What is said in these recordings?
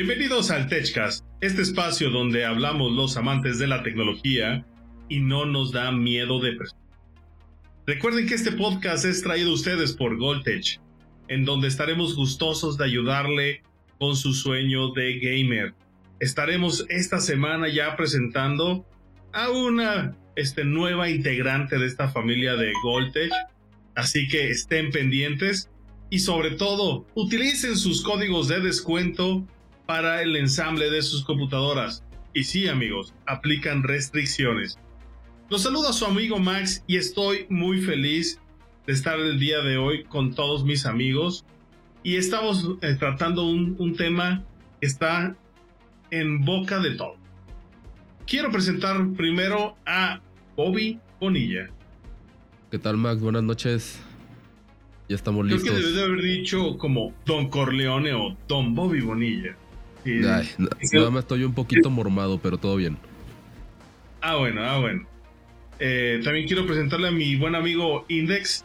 Bienvenidos al TechCast, este espacio donde hablamos los amantes de la tecnología y no nos da miedo de Recuerden que este podcast es traído a ustedes por Goldtech, en donde estaremos gustosos de ayudarle con su sueño de gamer. Estaremos esta semana ya presentando a una este, nueva integrante de esta familia de Goldtech, así que estén pendientes y sobre todo utilicen sus códigos de descuento para el ensamble de sus computadoras. Y sí amigos, aplican restricciones. Los saluda su amigo Max y estoy muy feliz de estar el día de hoy con todos mis amigos. Y estamos eh, tratando un, un tema que está en boca de todo. Quiero presentar primero a Bobby Bonilla. ¿Qué tal Max? Buenas noches. Ya estamos listos. Creo que debes de haber dicho como Don Corleone o Don Bobby Bonilla. Nada más estoy un poquito mormado, pero todo bien. Ah, bueno, ah, bueno. Eh, también quiero presentarle a mi buen amigo Index.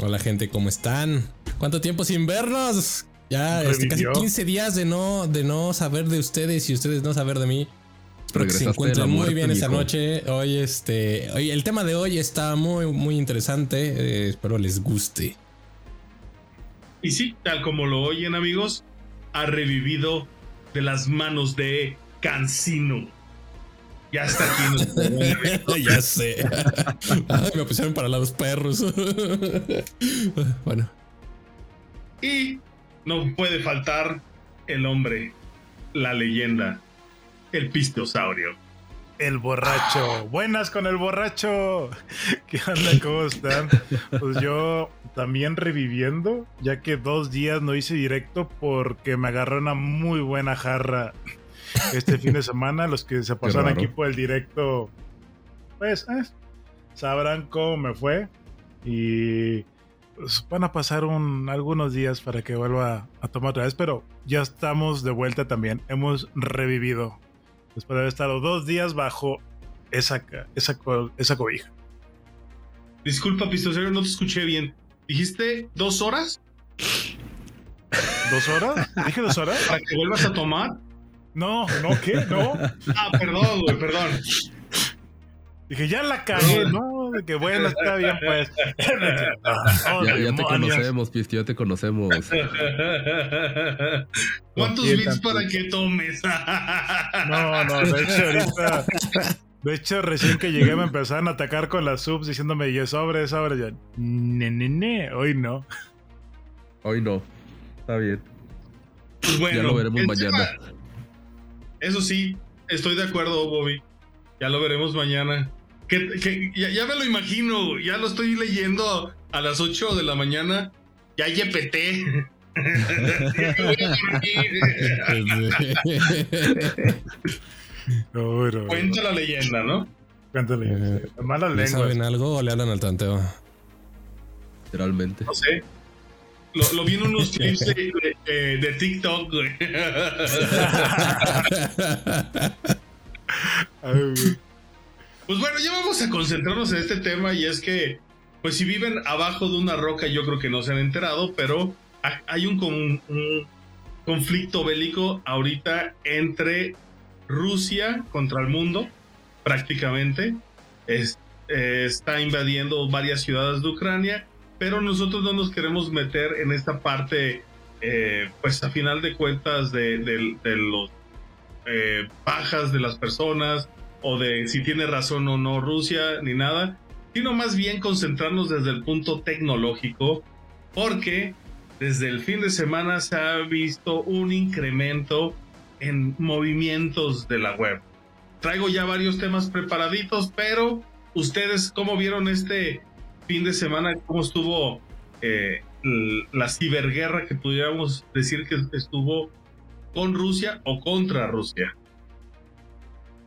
Hola gente, ¿cómo están? ¿Cuánto tiempo sin vernos? Ya este, casi 15 días de no, de no saber de ustedes y ustedes no saber de mí. Espero que se encuentren muy bien esta noche. Hoy, este, hoy, el tema de hoy está muy, muy interesante. Eh, espero les guste. Y sí, tal como lo oyen, amigos, ha revivido de las manos de Cancino. Ya está aquí. ya sé. me pusieron para los perros. bueno. Y no puede faltar el hombre, la leyenda, el pistosaurio. El borracho. Buenas con el borracho. ¿Qué onda? ¿Cómo están? Pues yo también reviviendo, ya que dos días no hice directo porque me agarró una muy buena jarra este fin de semana. Los que se pasaron aquí por el directo, pues eh, sabrán cómo me fue. Y pues, van a pasar un, algunos días para que vuelva a tomar otra vez, pero ya estamos de vuelta también. Hemos revivido después de haber estado dos días bajo esa, esa, esa cobija. Disculpa, pistosero, no te escuché bien. ¿Dijiste dos horas? ¿Dos horas? ¿Dije dos horas? ¿Para que vuelvas a tomar? No, no, ¿qué? No. Ah, perdón, güey, perdón. Dije, ya la cagué, ¿no? De que bueno, está bien, pues. ya, te conocemos, Pisti, ya te conocemos. ¿Cuántos bits para que tomes? no, no, de hecho, ahorita. De hecho, recién que llegué me empezaron a atacar con las subs diciéndome, yo sobre, sobre, ya. Ne, ne, ne, hoy no. Hoy no. Está bien. Pues bueno, ya lo veremos mañana. eso sí, estoy de acuerdo, Bobby. Ya lo veremos mañana. Que, ya, me lo imagino, ya lo estoy leyendo a las 8 de la mañana. Ya YPT. Cuenta la leyenda, ¿no? Cuenta la leyenda. Eh, Malas ¿Saben algo o le hablan al tanteo? Literalmente. No sé. Lo, lo vi en unos clips de, de, de TikTok, güey. Pues bueno, ya vamos a concentrarnos en este tema y es que, pues si viven abajo de una roca, yo creo que no se han enterado, pero hay un, conflicto bélico ahorita entre Rusia contra el mundo, prácticamente. está invadiendo varias ciudades de Ucrania, pero nosotros no nos queremos meter en esta parte, eh, pues a final de cuentas, de, los eh, bajas de las personas, o de si tiene razón o no Rusia, ni nada, sino más bien concentrarnos desde el punto tecnológico, porque desde el fin de semana se ha visto un incremento en movimientos de la web. Traigo ya varios temas preparaditos, pero ustedes, ¿cómo vieron este fin de semana? ¿Cómo estuvo eh, la ciberguerra que pudiéramos decir que estuvo con Rusia o contra Rusia?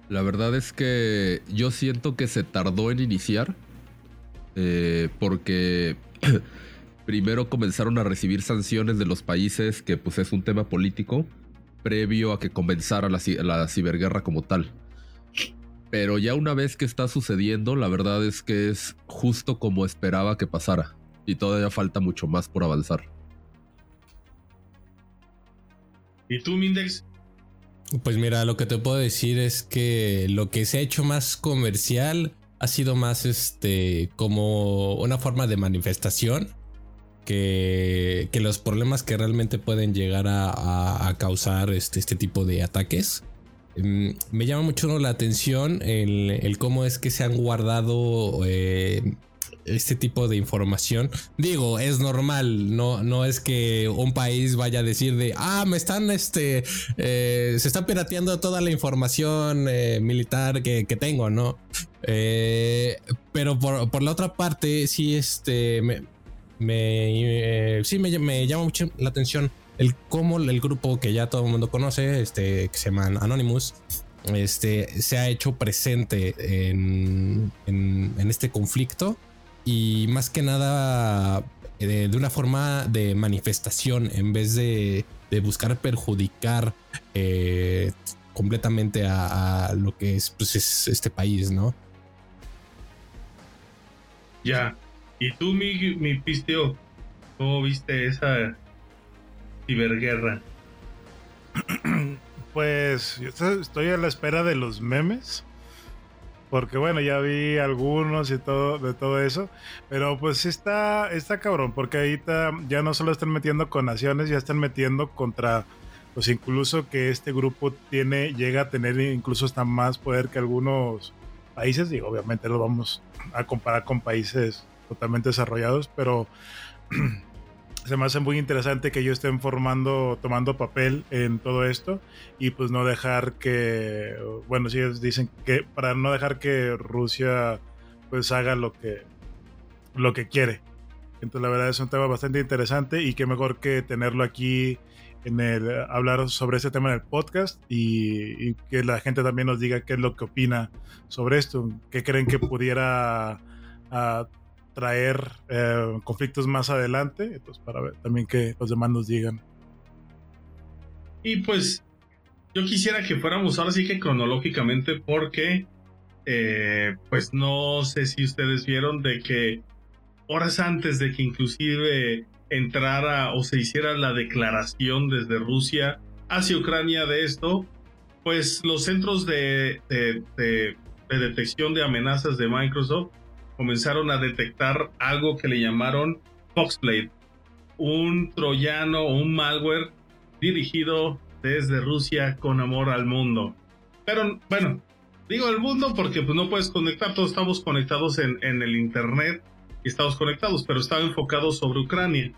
La verdad es que yo siento que se tardó en iniciar. Eh, porque primero comenzaron a recibir sanciones de los países, que pues es un tema político, previo a que comenzara la, la ciberguerra como tal. Pero ya una vez que está sucediendo, la verdad es que es justo como esperaba que pasara. Y todavía falta mucho más por avanzar. ¿Y tú, Mindex? Pues mira, lo que te puedo decir es que lo que se ha hecho más comercial ha sido más este como una forma de manifestación que, los problemas que realmente pueden llegar a, causar este, este tipo de ataques. Em, me llama mucho la atención el, cómo es que se han guardado eh, este tipo de información. Digo, es normal, no, no es que un país vaya a decir de, ah, me están, este, eh, se está pirateando toda la información eh, militar que, tengo, ¿no? Eh, pero por, la otra parte, sí, este, me, sí me, me, llama mucho la atención el cómo el grupo que ya todo el mundo conoce, este, que se llama Anonymous, este, se ha hecho presente en, en, en este conflicto y más que nada eh, de, una forma de manifestación en vez de, buscar perjudicar eh, completamente a, lo que es, pues, es este país, ¿no? Ya. ¿Y tú, mi, mi pisteo, cómo viste esa ciberguerra? Pues yo estoy a la espera de los memes porque bueno, ya vi algunos y todo de todo eso. Pero pues está, está cabrón, porque ahorita ya no solo están metiendo con naciones, ya están metiendo contra, pues incluso que este grupo tiene, llega a tener incluso hasta más poder que algunos países. Y obviamente lo vamos a comparar con países totalmente desarrollados, pero se me hace muy interesante que ellos estén formando, tomando papel en todo esto y pues no dejar que, bueno, si ellos dicen que para no dejar que Rusia pues haga lo que, lo que quiere. Entonces la verdad es un tema bastante interesante y qué mejor que tenerlo aquí en el hablar sobre este tema en el podcast y, que la gente también nos diga qué es lo que opina sobre esto, qué creen que pudiera uh, traer eh, conflictos más adelante, entonces para ver también que los demás nos digan. Y pues yo quisiera que fuéramos ahora sí que cronológicamente porque eh, pues no sé si ustedes vieron de que horas antes de que inclusive entrara o se hiciera la declaración desde Rusia hacia Ucrania de esto, pues los centros de detección de amenazas de Microsoft comenzaron a detectar algo que le llamaron Foxblade, un troyano o un malware dirigido desde Rusia con amor al mundo. Pero bueno, digo al mundo porque pues no puedes conectar, todos estamos conectados en, en el internet y estamos conectados, pero estaba enfocado sobre Ucrania.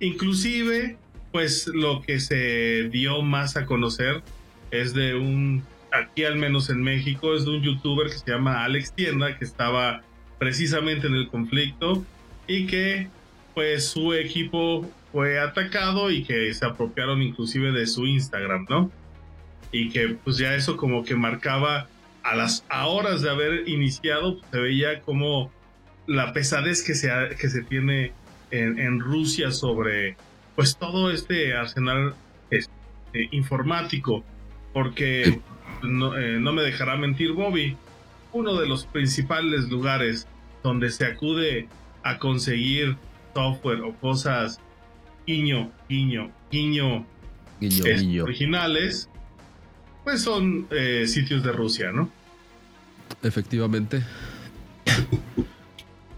Inclusive, pues lo que se dio más a conocer es de un, aquí al menos en México, es de un youtuber que se llama Alex Tienda, que estaba precisamente en el conflicto y que pues su equipo fue atacado y que se apropiaron inclusive de su Instagram, ¿no? Y que pues ya eso como que marcaba a las horas de haber iniciado, pues, se veía como la pesadez que se, que se tiene en, Rusia sobre pues todo este arsenal este, informático, porque no, eh, no me dejará mentir Bobby, uno de los principales lugares donde se acude a conseguir software o cosas guiño, guiño, guiño, guiño, originales, pues son eh, sitios de Rusia, ¿no? Efectivamente.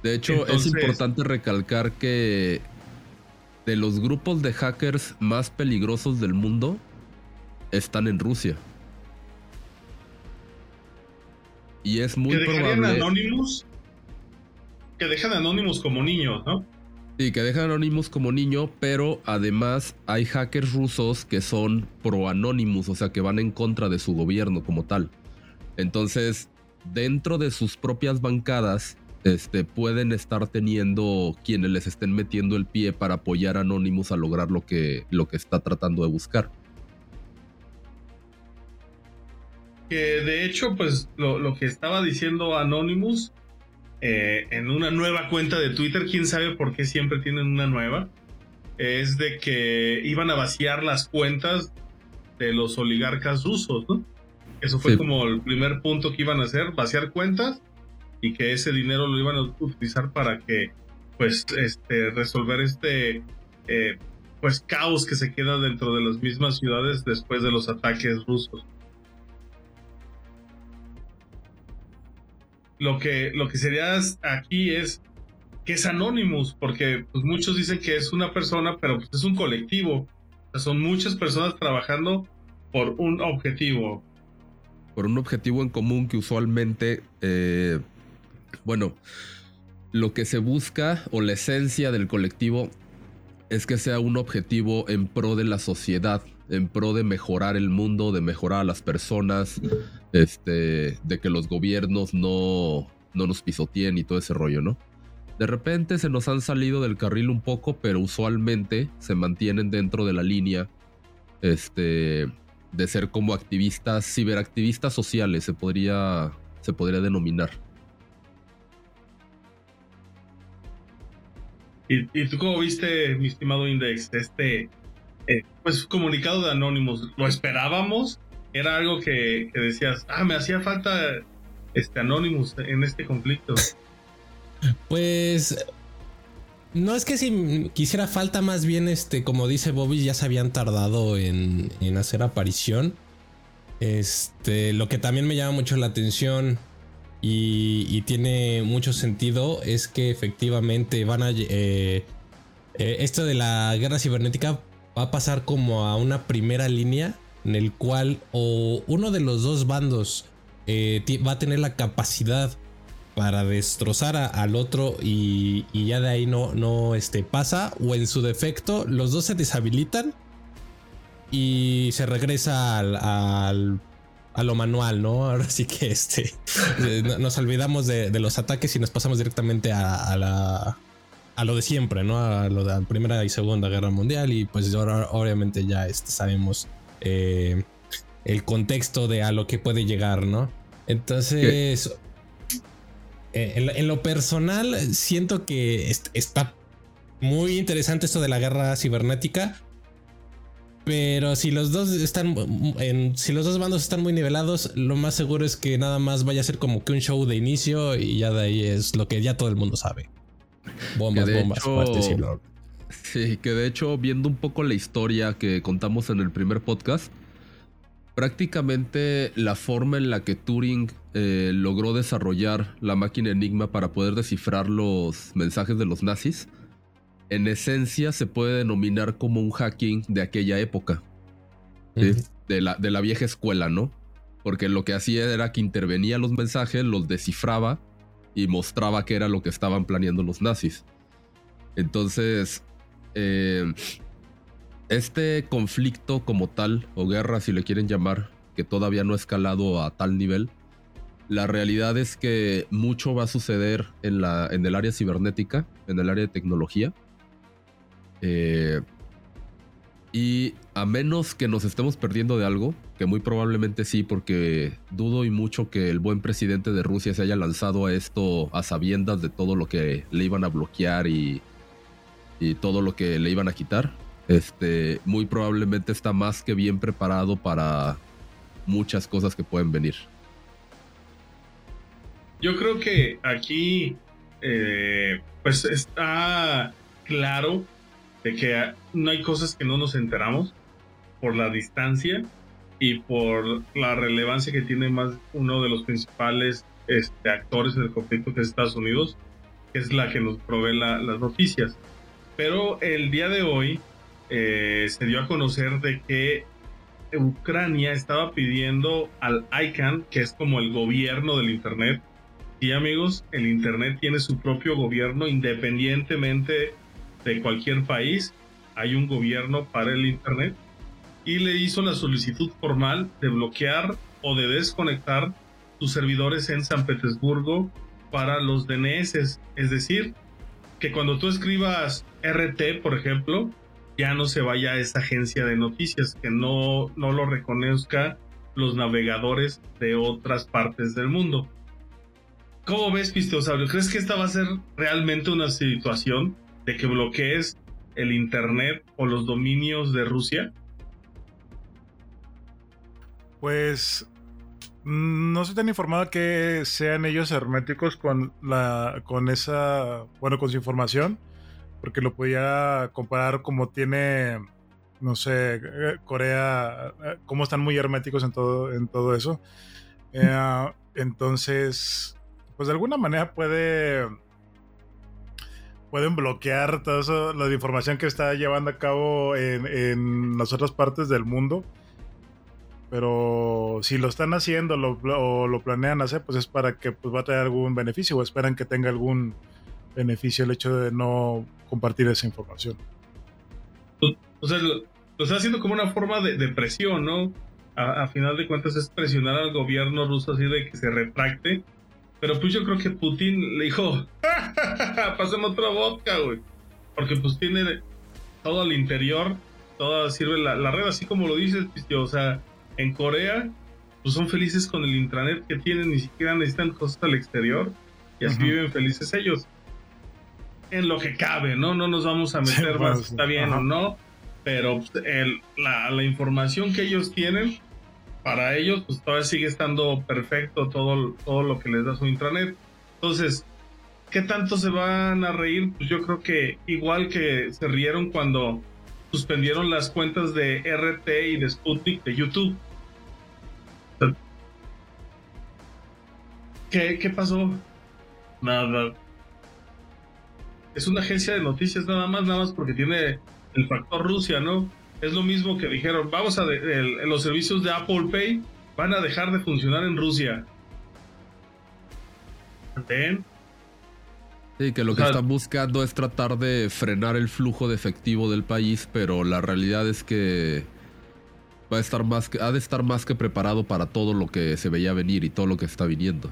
De hecho, es importante recalcar que de los grupos de hackers más peligrosos del mundo están en Rusia. Y es muy probable. Anonymous? Que dejan Anonymous como niño, ¿no? Sí, que dejan Anonymous como niño, pero además hay hackers rusos que son pro Anonymous, o sea, que van en contra de su gobierno como tal. Entonces, dentro de sus propias bancadas, este, pueden estar teniendo quienes les estén metiendo el pie para apoyar a Anonymous a lograr lo que, lo que está tratando de buscar. Que de hecho, pues lo, que estaba diciendo Anonymous eh, en una nueva cuenta de Twitter, quién sabe por qué siempre tienen una nueva, es de que iban a vaciar las cuentas de los oligarcas rusos, ¿no? Eso fue como el primer punto que iban a hacer, vaciar cuentas y que ese dinero lo iban a utilizar para que, pues, este, resolver este, eh, pues caos que se queda dentro de las mismas ciudades después de los ataques rusos. Lo que, lo que sería aquí es que es Anonymous, porque pues, muchos dicen que es una persona, pero pues, es un colectivo. son muchas personas trabajando por un objetivo. Por un objetivo en común que usualmente, eh, bueno, lo que se busca o la esencia del colectivo es que sea un objetivo en pro de la sociedad, en pro de mejorar el mundo, de mejorar a las personas, este, de que los gobiernos no, no nos pisoteen y todo ese rollo, ¿no? De repente se nos han salido del carril un poco, pero usualmente se mantienen dentro de la línea este, de ser como activistas, ciberactivistas sociales, se podría, se podría denominar. ¿Y, tú cómo viste, mi estimado Index, este eh, pues comunicado de Anonymous? ¿Lo esperábamos? ¿Era algo que, decías, ah, me hacía falta este Anonymous en este conflicto? Pues no es que si quisiera falta, más bien, este, como dice Bobby, ya se habían tardado en, en, hacer aparición. Este, lo que también me llama mucho la atención y, tiene mucho sentido es que efectivamente van a... Eh, eh, esto de la guerra cibernética va a pasar como a una primera línea en el cual o uno de los dos bandos eh, va a tener la capacidad para destrozar al otro y, ya de ahí no, no este, pasa o en su defecto los dos se deshabilitan y se regresa al a lo manual, ¿no? Ahora sí que este nos olvidamos de, los ataques y nos pasamos directamente a, la a lo de siempre, ¿no? A lo de la Primera y Segunda Guerra Mundial y pues ahora obviamente ya este, sabemos eh, el contexto de a lo que puede llegar, ¿no? Entonces, eh, en, lo personal siento que está muy interesante esto de la guerra cibernética pero si los dos están si los dos bandos están muy nivelados, lo más seguro es que nada más vaya a ser como que un show de inicio y ya de ahí es lo que ya todo el mundo sabe. Bombas, bombas, Sí, que de hecho, viendo un poco la historia que contamos en el primer podcast, prácticamente la forma en la que Turing eh, logró desarrollar la máquina Enigma para poder descifrar los mensajes de los nazis en esencia se puede denominar como un hacking de aquella época. de, la, de la vieja escuela, ¿no? Porque lo que hacía era que intervenía los mensajes, los descifraba y mostraba qué era lo que estaban planeando los nazis. Entonces, eh, este conflicto como tal, o guerra si le quieren llamar, que todavía no ha escalado a tal nivel, la realidad es que mucho va a suceder en, la, en el área cibernética, en el área de tecnología. Eh, y a menos que nos estemos perdiendo de algo, que muy probablemente sí, porque dudo y mucho que el buen presidente de Rusia se haya lanzado a esto a sabiendas de todo lo que le iban a bloquear y, y todo lo que le iban a quitar. Este, muy probablemente está más que bien preparado para muchas cosas que pueden venir. Yo creo que aquí, eh, pues está claro de que no hay cosas que no nos enteramos por la distancia y por la relevancia que tiene más uno de los principales este, actores del conflicto que es Estados Unidos, que es la que nos provee las noticias. Pero el día de hoy eh, se dio a conocer de que Ucrania estaba pidiendo al ICANN, que es como el gobierno del Internet, y amigos, el Internet tiene su propio gobierno independientemente de cualquier país. Hay un gobierno para el Internet y le hizo la solicitud formal de bloquear o de desconectar sus servidores en San Petersburgo para los DNS. Es decir, que cuando tú escribas RT, por ejemplo, ya no se vaya a esa agencia de noticias, que no, no lo reconozca los navegadores de otras partes del mundo. ¿Cómo ves, Pistosaurio? ¿Crees que esta va a ser realmente una situación de que bloquees el Internet o los dominios de Rusia? Pues no estoy tan informado que sean ellos herméticos con la con esa bueno con su información porque lo podía comparar como tiene, no sé, eh, Corea, eh, cómo están muy herméticos en todo, en todo eso. Eh, entonces, pues de alguna manera puede pueden bloquear toda eso, la información que está llevando a cabo en, en las otras partes del mundo. Pero si lo están haciendo o lo planean hacer, pues es para que pues, va a traer algún beneficio o esperan que tenga algún beneficio el hecho de no compartir esa información. O sea, lo, está haciendo como una forma de, presión, ¿no? A, final de cuentas es presionar al gobierno ruso así de que se retracte. Pero pues yo creo que Putin le dijo, pasemos otra vodka, güey. Porque pues tiene todo al interior, toda sirve la, red, así como lo dices, o sea, en Corea pues son felices con el intranet que tienen, ni siquiera necesitan cosas al exterior y así viven felices ellos en lo que cabe, ¿no? No nos vamos a meter más, pues, está bien o no, pero pues, la, información que ellos tienen, para ellos, pues todavía sigue estando perfecto todo, todo lo que les da su intranet. Entonces, ¿qué tanto se van a reír? Pues yo creo que igual que se rieron cuando suspendieron las cuentas de RT y de Sputnik de YouTube. ¿Qué, qué pasó? Nada, es una agencia de noticias nada más, nada más porque tiene el factor Rusia, ¿no? Es lo mismo que dijeron, vamos a, los servicios de Apple Pay van a dejar de funcionar en Rusia. ¿Ven? Sí, que lo que están buscando es tratar de frenar el flujo de efectivo del país, pero la realidad es que va a estar más que, ha de estar más que preparado para todo lo que se veía venir y todo lo que está viniendo.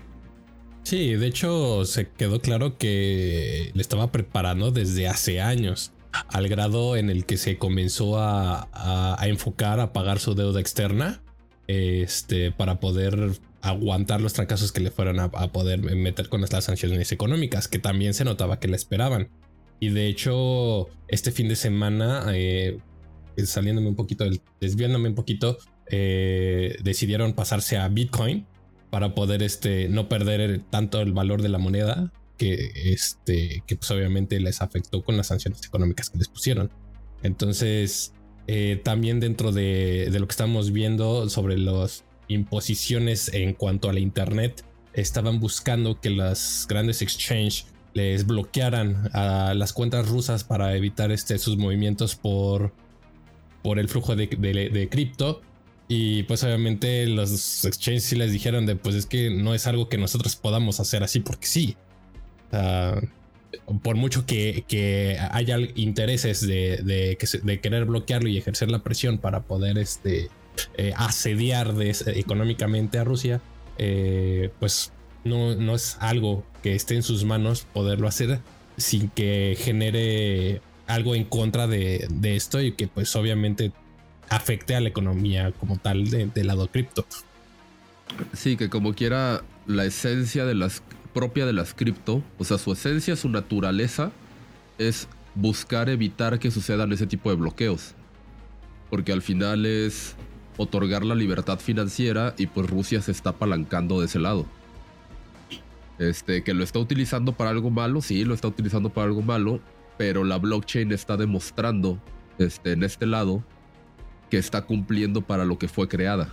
Sí, de hecho se quedó claro que le estaba preparando desde hace años, al grado en el que se comenzó a, enfocar a pagar su deuda externa, este, para poder aguantar los fracasos que le fueran a, poder meter con las sanciones económicas, que también se notaba que le esperaban. Y de hecho, este fin de semana, eh, saliéndome un poquito, desviándome un poquito, eh, decidieron pasarse a Bitcoin para poder este, no perder tanto el valor de la moneda que, este, que pues obviamente les afectó con las sanciones económicas que les pusieron. Entonces, eh, también dentro de, de, lo que estamos viendo sobre las imposiciones en cuanto a la Internet, estaban buscando que las grandes exchanges les bloquearan a las cuentas rusas para evitar este, sus movimientos por, por el flujo de, de cripto y pues obviamente los exchanges sí les dijeron de pues es que no es algo que nosotros podamos hacer así porque sí. por mucho que, haya intereses de, querer bloquearlo y ejercer la presión para poder este, eh, asediar económicamente a Rusia, eh, pues no, no es algo que esté en sus manos poderlo hacer sin que genere algo en contra de, de esto y que pues obviamente afecte a la economía como tal del lado cripto. Sí, que como quiera la esencia de las propia de las cripto, o sea, su esencia, su naturaleza es buscar evitar que sucedan ese tipo de bloqueos. Porque al final es otorgar la libertad financiera y pues Rusia se está apalancando de ese lado. Este, que lo está utilizando para algo malo, sí, lo está utilizando para algo malo, pero la blockchain está demostrando este, en este lado que está cumpliendo para lo que fue creada.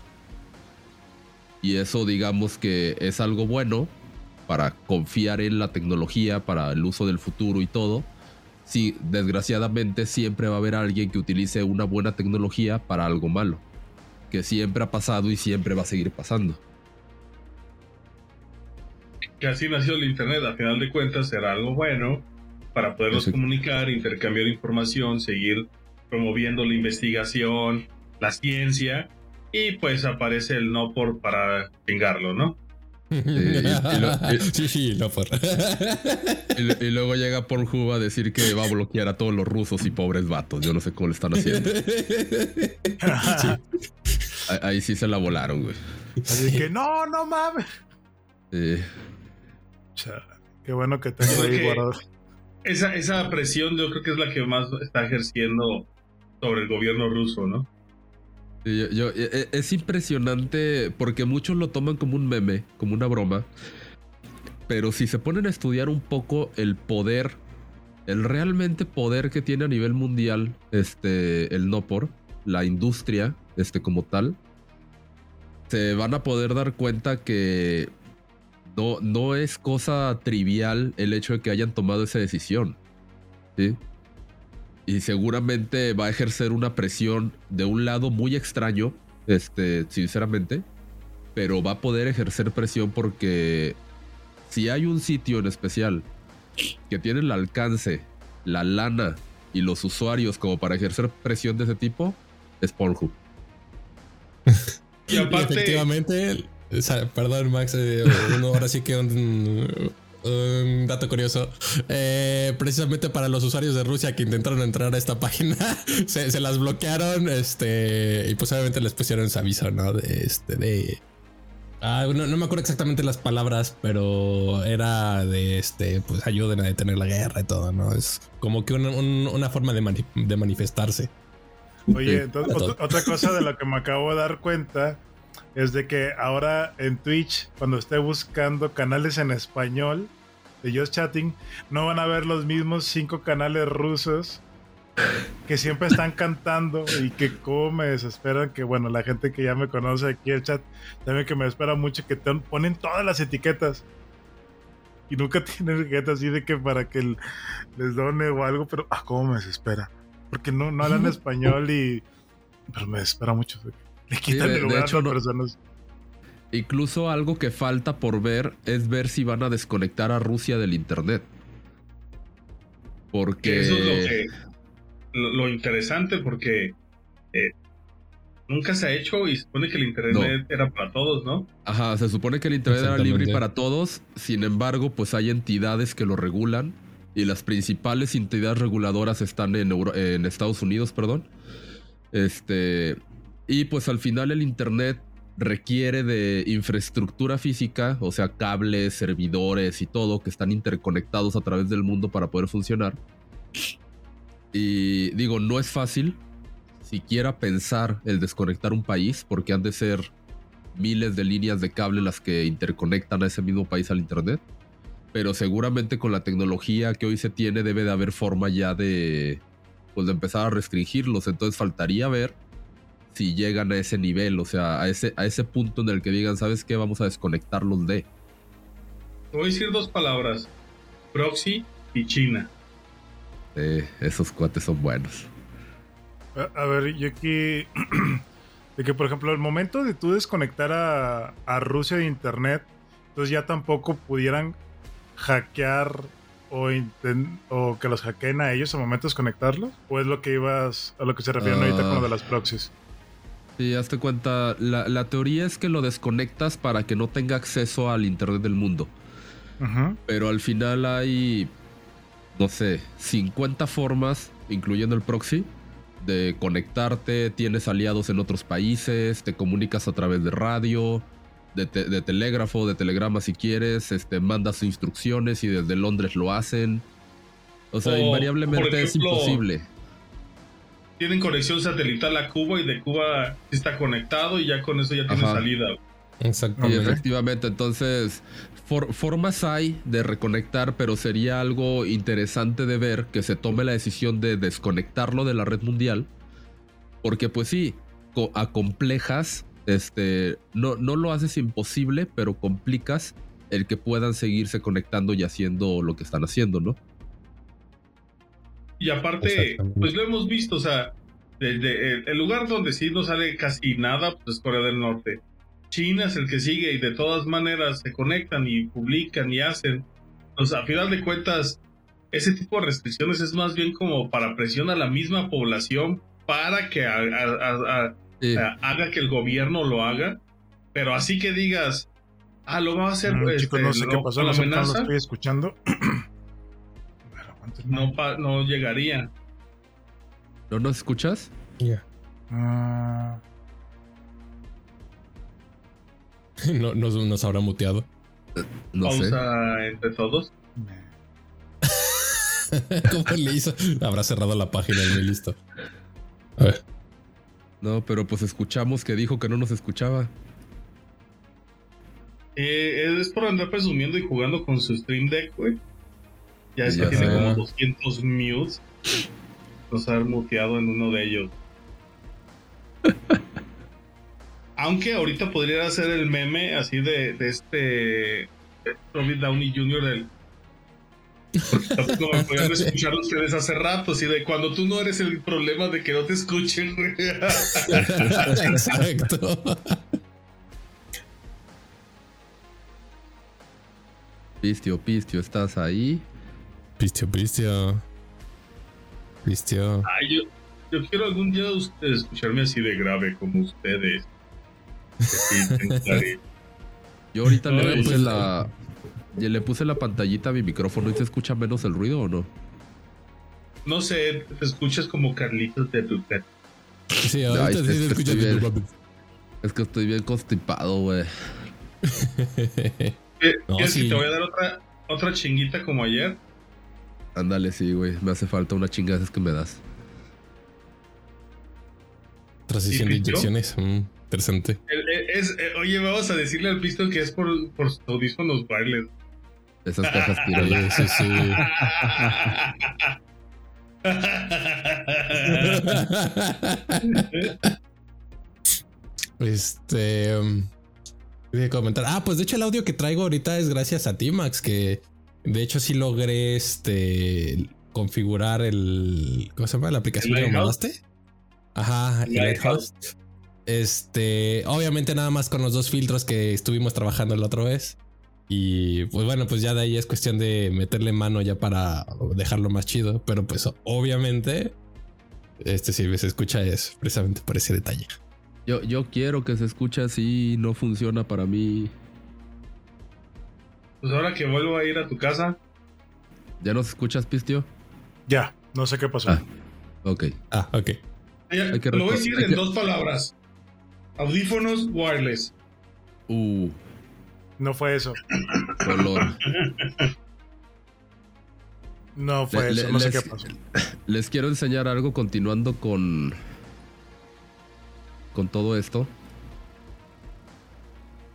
Y eso digamos que es algo bueno para confiar en la tecnología, para el uso del futuro y todo. Sí, desgraciadamente siempre va a haber alguien que utilice una buena tecnología para algo malo. Que siempre ha pasado y siempre va a seguir pasando. Que así nació el Internet, a final de cuentas será algo bueno para poderlos comunicar, intercambiar información, seguir promoviendo la investigación, la ciencia, y pues aparece el no por para chingarlo, ¿no? sí, sí, no por. y, luego llega Pornhub a decir que va a bloquear a todos los rusos y pobres vatos. Yo no sé cómo le están haciendo. Ahí, sí se la volaron, güey. Así que no, no mames. Sí. Qué bueno que tengo ahí guardado. Esa, esa presión yo creo que es la que más está ejerciendo sobre el gobierno ruso, ¿no? yo, e, e, es impresionante porque muchos lo toman como un meme, como una broma. Pero si se ponen a estudiar un poco el poder el realmente poder que tiene a nivel mundial este, el Nopor, la industria este, como tal, se van a poder dar cuenta que no, no es cosa trivial el hecho de que hayan tomado esa decisión. ¿sí? Y seguramente va a ejercer una presión de un lado muy extraño, este, sinceramente, pero va a poder ejercer presión porque si hay un sitio en especial que tiene el alcance, la lana y los usuarios como para ejercer presión de ese tipo, es Pornhub. y aparte, efectivamente, perdón, Max, eh, ahora sí que un, dato curioso. Eh, precisamente para los usuarios de Rusia que intentaron entrar a esta página, se, las bloquearon. Este, y pues obviamente les pusieron ese aviso, ¿no? De este, de. Ah, no, me acuerdo exactamente las palabras, pero era de este, pues ayuden a detener la guerra y todo, ¿no? Es como que una, forma de, de manifestarse. Oye, entonces, otra cosa de la que me acabo de dar cuenta es de que ahora en Twitch, cuando esté buscando canales en español de Just Chatting, no van a ver los mismos cinco canales rusos que siempre están cantando y que como me desesperan que bueno la gente que ya me conoce aquí el chat también que me espera mucho que te ponen todas las etiquetas y nunca tienen etiquetas así de que para que les done o algo pero ah cómo me desespera porque no, no hablan español y pero me desespera mucho le quitan el lugar a personas. Incluso algo que falta por ver es ver si van a desconectar a Rusia del internet. Porque. Eso es lo, interesante, porque eh, nunca se ha hecho y se supone que el internet era para todos, ¿no? Ajá, se supone que el internet era libre para todos. Sin embargo, pues hay entidades que lo regulan. Y las principales entidades reguladoras están en, en Estados Unidos, perdón. Este. Y pues al final el Internet requiere de infraestructura física, o sea, cables, servidores y todo que están interconectados a través del mundo para poder funcionar. Y digo, no es fácil siquiera pensar el desconectar un país porque han de ser miles de líneas de cable las que interconectan a ese mismo país al Internet. Pero seguramente con la tecnología que hoy se tiene debe de haber forma ya de, pues, de empezar a restringirlos. Entonces faltaría ver si llegan a ese nivel, o sea, a ese, a ese punto en el que digan, ¿sabes qué? Vamos a desconectarlos de. Voy a decir dos palabras: proxy y China. Eh, esos cuates son buenos. A, ver, yo aquí. de que, por ejemplo, al momento de tú desconectar a, a Rusia de internet, entonces ya tampoco pudieran hackear o, o que los hackeen a ellos al momento de desconectarlos? ¿O es lo que ibas a lo que se refieren ahorita con lo de las proxies? Sí, hazte cuenta, la, teoría es que lo desconectas para que no tenga acceso al Internet del mundo. Pero al final hay, no sé, 50 formas, incluyendo el proxy, de conectarte, tienes aliados en otros países, te comunicas a través de radio, de, telégrafo, de telegrama si quieres, este, mandas instrucciones y desde Londres lo hacen. O sea, invariablemente es imposible tienen conexión satelital a Cuba y de Cuba está conectado y ya con eso ya tiene salida. Exacto. Y efectivamente, entonces, formas hay de reconectar, pero sería algo interesante de ver que se tome la decisión de desconectarlo de la red mundial. Porque pues sí, a complejas, este, no, no lo haces imposible, pero complicas el que puedan seguirse conectando y haciendo lo que están haciendo, ¿no? Y aparte, pues lo hemos visto, o sea, el, lugar donde sí no sale casi nada, pues es Corea del Norte. China es el que sigue y de todas maneras se conectan y publican y hacen. O sea, a final de cuentas, ese tipo de restricciones es más bien como para presionar a la misma población para que haga que el gobierno lo haga. Pero así que digas, ah, lo va a hacer. Mm, chicos, no sé qué pasó, la amenaza. estoy escuchando. no, no llegaría. ¿No nos escuchas? Ya. Ah. no, nos, habrá muteado. No Pausa entre todos. ¿Cómo le hizo? Habrá cerrado la página y listo. A ver. No, pero pues escuchamos que dijo que no nos escuchaba. Eh, es por andar presumiendo y jugando con su Stream Deck, güey. Ya es que tiene como 200 mutes. Nos ha muteado en uno de ellos. Aunque ahorita podría hacer el meme así de, de este Robert Downey Jr. del como me podían escuchar ustedes hace rato, así de cuando tú no eres el problema de que no te escuchen. Exacto. Pistio, Pistio, ¿estás ahí? Pistio, Pistio. Pistio. Ay, yo, yo quiero algún día ustedes escucharme así de grave como ustedes. yo ahorita le puse la. Le puse la pantallita a mi micrófono y se escucha menos el ruido o no? No sé, te escuchas como Carlitos de Ducat. Sí, ahorita sí se escucha Es que estoy bien constipado, güey. ¿Quieres que te voy a dar otra, otra chinguita como ayer? Ándale, sí, güey. Me hace falta una chingada es que me das. Transición de inyecciones. Mm, interesante. Es, eh, oye, vamos a decirle al pisto que es por, por sus audífonos bailes. Esas cajas tiradas. sí, sí. este. Um, voy a comentar. Ah, pues de hecho, el audio que traigo ahorita es gracias a ti, Max, que de hecho sí logré este configurar el. ¿Cómo se llama? La aplicación que me mandaste. Ajá, el Lighthouse. Este, obviamente nada más con los dos filtros que estuvimos trabajando la otra vez. Y pues bueno, pues ya de ahí es cuestión de meterle mano ya para dejarlo más chido. Pero pues obviamente, este si se escucha es precisamente por ese detalle. Yo, yo quiero que se escuche así, no funciona para mí. Pues ahora que vuelvo a ir a tu casa. ¿Ya nos escuchas, Pistio? Ya, no sé qué pasó. Ah, ok. Ah, ok. lo voy a decir en dos palabras. Audífonos wireless. Uh. No fue eso. Color. No fue eso, no sé qué pasó. Les quiero enseñar algo continuando con. con todo esto.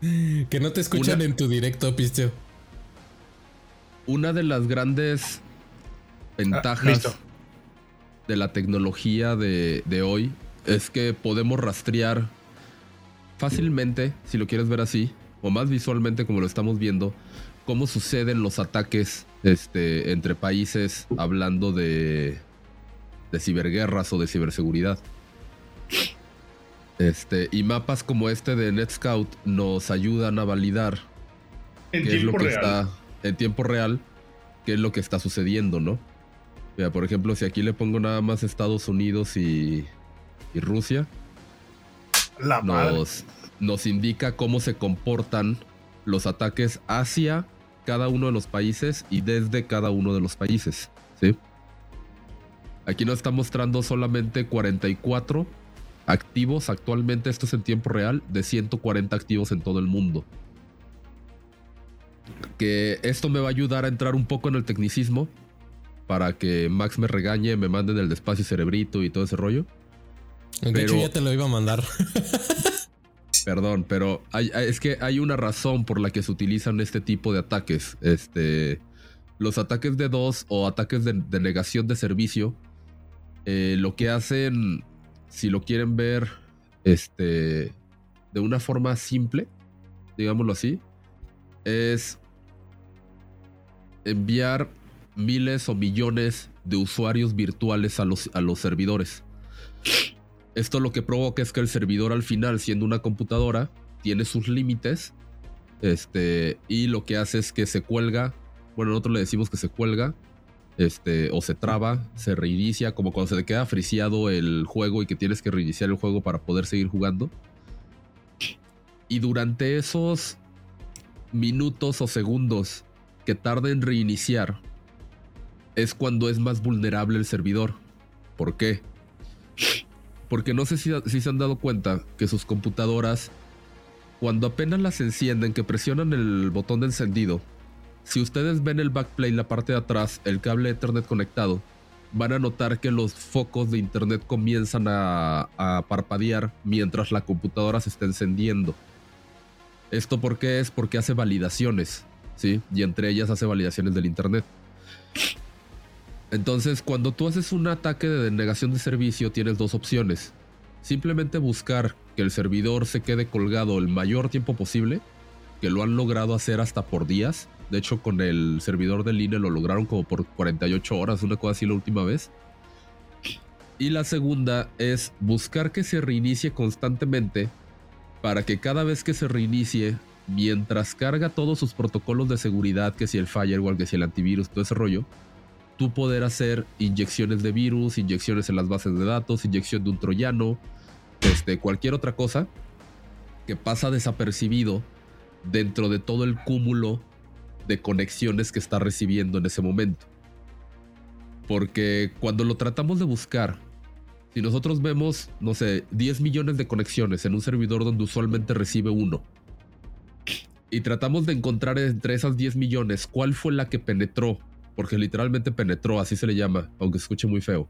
Que no te escuchan en tu directo, Pisteo. Una de las grandes ventajas ah, de la tecnología de, de hoy es que podemos rastrear fácilmente, si lo quieres ver así, o más visualmente como lo estamos viendo, cómo suceden los ataques este, entre países hablando de, de ciberguerras o de ciberseguridad. Este, y mapas como este de NetScout nos ayudan a validar en qué es lo que está en tiempo real, qué es lo que está sucediendo, ¿no? por ejemplo, si aquí le pongo nada más Estados Unidos y, y Rusia, nos, nos indica cómo se comportan los ataques hacia cada uno de los países y desde cada uno de los países. ¿sí? Aquí nos está mostrando solamente 44 activos actualmente, esto es en tiempo real, de 140 activos en todo el mundo. Que esto me va a ayudar a entrar un poco en el tecnicismo para que Max me regañe, me manden el despacio cerebrito y todo ese rollo. De hecho, ya te lo iba a mandar. Perdón, pero es que hay una razón por la que se utilizan este tipo de ataques. Este, los ataques de dos o ataques de, negación de servicio, eh, lo que hacen, si lo quieren ver, este, de una forma simple, digámoslo así, es enviar miles o millones de usuarios virtuales a los, a los servidores. Esto lo que provoca es que el servidor al final, siendo una computadora, tiene sus límites. Este, y lo que hace es que se cuelga. Bueno, nosotros le decimos que se cuelga. Este, o se traba, se reinicia, como cuando se te queda friciado el juego y que tienes que reiniciar el juego para poder seguir jugando. Y durante esos minutos o segundos que tarda en reiniciar, es cuando es más vulnerable el servidor. ¿Por qué? Porque no sé si, se han dado cuenta que sus computadoras, cuando apenas las encienden, que presionan el botón de encendido, si ustedes ven el backplay, la parte de atrás, el cable Ethernet conectado, van a notar que los focos de internet comienzan a, a, parpadear mientras la computadora se está encendiendo. ¿Esto por qué es? Porque hace validaciones, ¿sí? Y entre ellas hace validaciones del internet. Entonces, cuando tú haces un ataque de denegación de servicio, tienes dos opciones. Simplemente buscar que el servidor se quede colgado el mayor tiempo posible, que lo han logrado hacer hasta por días. De hecho, con el servidor de línea lo lograron como por 48 horas, una cosa así la última vez. Y la segunda es buscar que se reinicie constantemente para que cada vez que se reinicie, mientras carga todos sus protocolos de seguridad, que si el firewall, que si el antivirus, todo ese rollo, tú poder hacer inyecciones de virus, inyecciones en las bases de datos, inyección de un troyano, este, cualquier otra cosa que pasa desapercibido dentro de todo el cúmulo de conexiones que está recibiendo en ese momento. Porque cuando lo tratamos de buscar, si nosotros vemos, no sé, 10 millones de conexiones en un servidor donde usualmente recibe uno, y tratamos de encontrar entre esas 10 millones cuál fue la que penetró porque literalmente penetró, así se le llama, aunque escuche muy feo,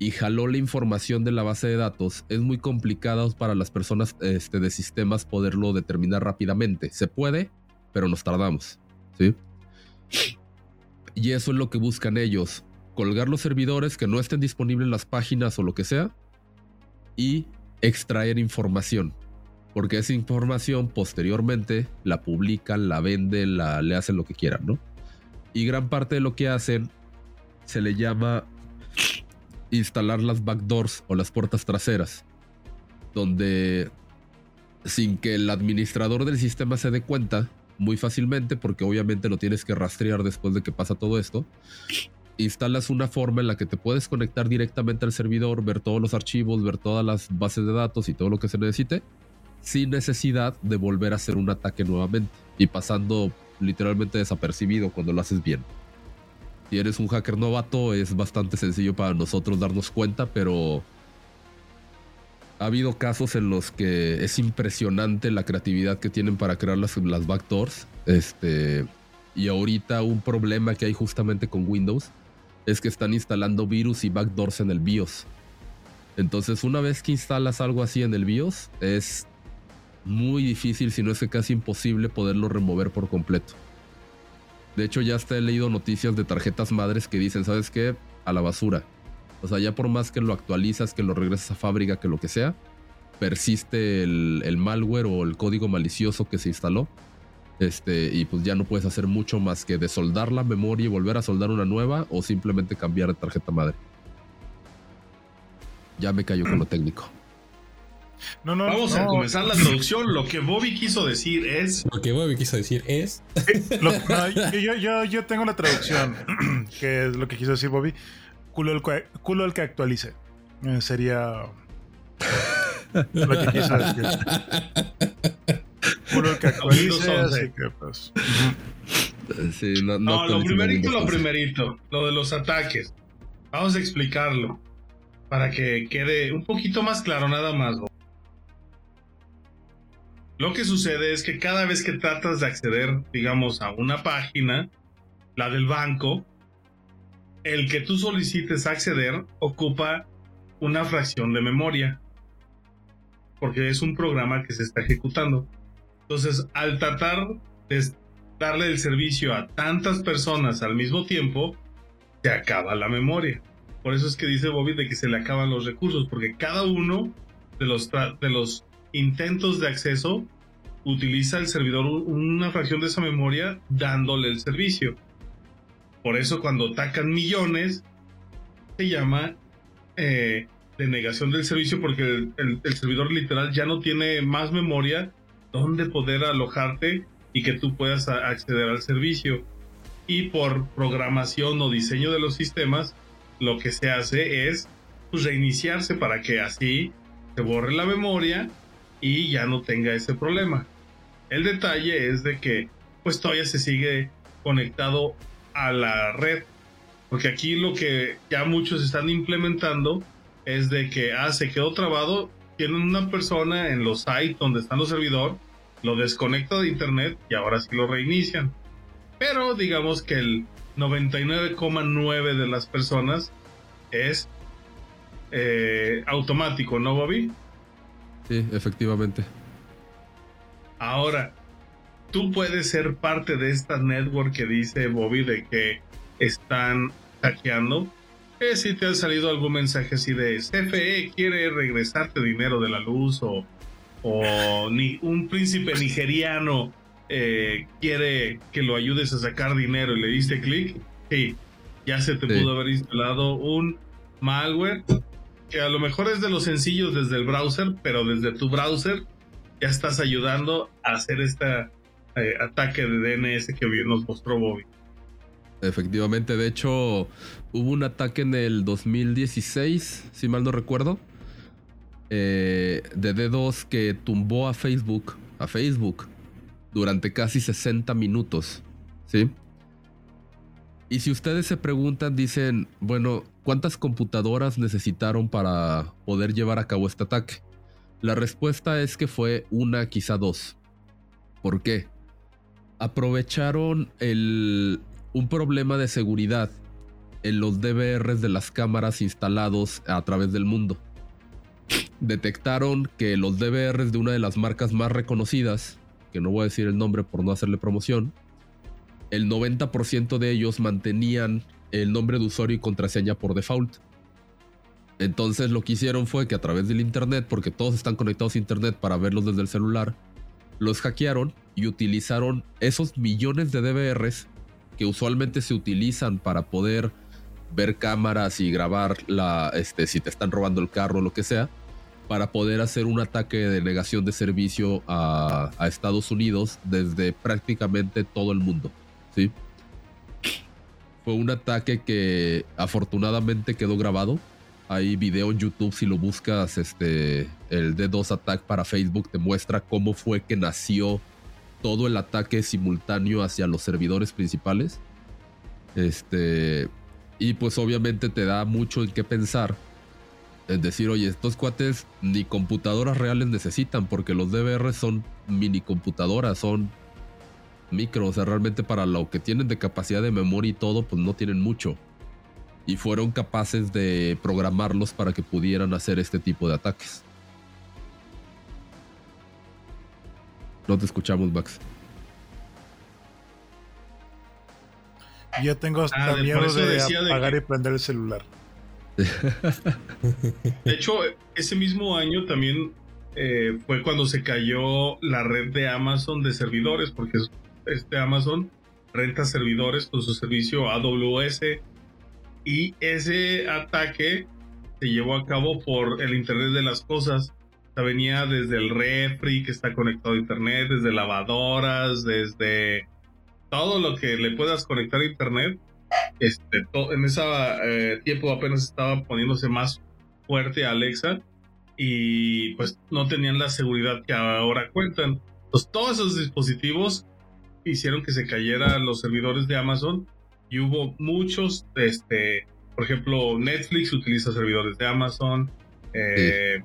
y jaló la información de la base de datos, es muy complicado para las personas este, de sistemas poderlo determinar rápidamente. Se puede, pero nos tardamos, ¿sí? Y eso es lo que buscan ellos, colgar los servidores que no estén disponibles en las páginas o lo que sea, y extraer información. Porque esa información posteriormente la publican, la venden, la, le hacen lo que quieran, ¿no? Y gran parte de lo que hacen se le llama instalar las backdoors o las puertas traseras, donde sin que el administrador del sistema se dé cuenta, muy fácilmente, porque obviamente lo tienes que rastrear después de que pasa todo esto, instalas una forma en la que te puedes conectar directamente al servidor, ver todos los archivos, ver todas las bases de datos y todo lo que se necesite, sin necesidad de volver a hacer un ataque nuevamente y pasando literalmente desapercibido cuando lo haces bien. Si eres un hacker novato es bastante sencillo para nosotros darnos cuenta, pero ha habido casos en los que es impresionante la creatividad que tienen para crear las, las backdoors. Este, y ahorita un problema que hay justamente con Windows es que están instalando virus y backdoors en el BIOS. Entonces una vez que instalas algo así en el BIOS es muy difícil, si no es que casi imposible, poderlo remover por completo. De hecho, ya hasta he leído noticias de tarjetas madres que dicen, ¿sabes qué? A la basura. O sea, ya por más que lo actualizas, que lo regresas a fábrica, que lo que sea, persiste el, malware o el código malicioso que se instaló. Este, y pues ya no puedes hacer mucho más que desoldar la memoria y volver a soldar una nueva o simplemente cambiar de tarjeta madre. Ya me cayó con lo técnico. No, no, Vamos a comenzar la traducción. Lo que Bobby quiso decir es. Lo que Bobby quiso decir es. yo, tengo la traducción, que es lo que quiso decir Bobby. Culo el, culo el que actualice. Eh, sería. lo que quiso decir. Culo el que actualice. Así que, pues. no, no, lo primerito, lo primerito. Lo de los ataques. Vamos a explicarlo. Para que quede un poquito más claro, nada más. Lo que sucede es que cada vez que tratas de acceder, digamos, a una página, la del banco, el que tú solicites acceder ocupa una fracción de memoria, porque es un programa que se está ejecutando. Entonces, al tratar de darle el servicio a tantas personas al mismo tiempo, se acaba la memoria. Por eso es que dice Bobby de que se le acaban los recursos, porque cada uno de los, de los intentos de acceso, utiliza el servidor una fracción de esa memoria dándole el servicio. Por eso cuando atacan millones, se llama eh, denegación del servicio porque el, servidor literal ya no tiene más memoria donde poder alojarte y que tú puedas acceder al servicio. Y por programación o diseño de los sistemas, lo que se hace es pues, reiniciarse para que así se borre la memoria y ya no tenga ese problema. El detalle es de que pues todavía se sigue conectado a la red. Porque aquí lo que ya muchos están implementando es de que ah, se quedó trabado, tienen una persona en los sites donde están los servidores, lo desconecta de internet y ahora sí lo reinician. Pero digamos que el 99,9 de las personas es eh, automático, ¿no, Bobby? Sí, efectivamente. Ahora, tú puedes ser parte de esta network que dice Bobby de que están hackeando. Que si te ha salido algún mensaje así de CFE quiere regresarte dinero de la luz o, o ni, un príncipe nigeriano eh, quiere que lo ayudes a sacar dinero y le diste clic, sí, ya se te pudo haber instalado un malware que a lo mejor es de los sencillos desde el browser, pero desde tu browser ya estás ayudando a hacer este ataque de DNS que nos mostró Bobby. Efectivamente, de hecho, hubo un ataque en el 2016, si mal no recuerdo, eh, de dedos que tumbó a Facebook, a Facebook, durante casi 60 minutos, ¿sí? Y si ustedes se preguntan, dicen, bueno, ¿cuántas computadoras necesitaron para poder llevar a cabo este ataque? La respuesta es que fue una, quizá dos. ¿Por qué? Aprovecharon el, un problema de seguridad en los DVRs de las cámaras instalados a través del mundo. Detectaron que los DVRs de una de las marcas más reconocidas, que no voy a decir el nombre por no hacerle promoción, el 90% de ellos mantenían el nombre de usuario y contraseña por default. Entonces lo que hicieron fue que a través del internet, porque todos están conectados a internet para verlos desde el celular, los hackearon y utilizaron esos millones de DVRs que usualmente se utilizan para poder ver cámaras y grabar la, este, si te están robando el carro o lo que sea, para poder hacer un ataque de negación de servicio a, a Estados Unidos desde prácticamente todo el mundo. ¿Sí? Fue un ataque que afortunadamente quedó grabado. Hay video en YouTube si lo buscas, este, el D2 Attack para Facebook te muestra cómo fue que nació todo el ataque simultáneo hacia los servidores principales. Este, y pues obviamente te da mucho en qué pensar. En decir, oye, estos cuates ni computadoras reales necesitan porque los DVR son mini computadoras, son micro, o sea, realmente para lo que tienen de capacidad de memoria y todo, pues no tienen mucho. Y fueron capaces de programarlos para que pudieran hacer este tipo de ataques. No te escuchamos, Max. Yo tengo hasta ah, miedo de, apagar y prender el celular. De hecho, ese mismo año también eh, fue cuando se cayó la red de Amazon de servidores, porque este Amazon renta servidores con su servicio AWS y ese ataque se llevó a cabo por el Internet de las Cosas. O sea, venía desde el refri que está conectado a Internet, desde lavadoras, desde todo lo que le puedas conectar a Internet. Este, en ese eh, tiempo apenas estaba poniéndose más fuerte Alexa y pues no tenían la seguridad que ahora cuentan. Entonces, todos esos dispositivos hicieron que se cayeran los servidores de Amazon y hubo muchos, este, por ejemplo, Netflix utiliza servidores de Amazon, eh,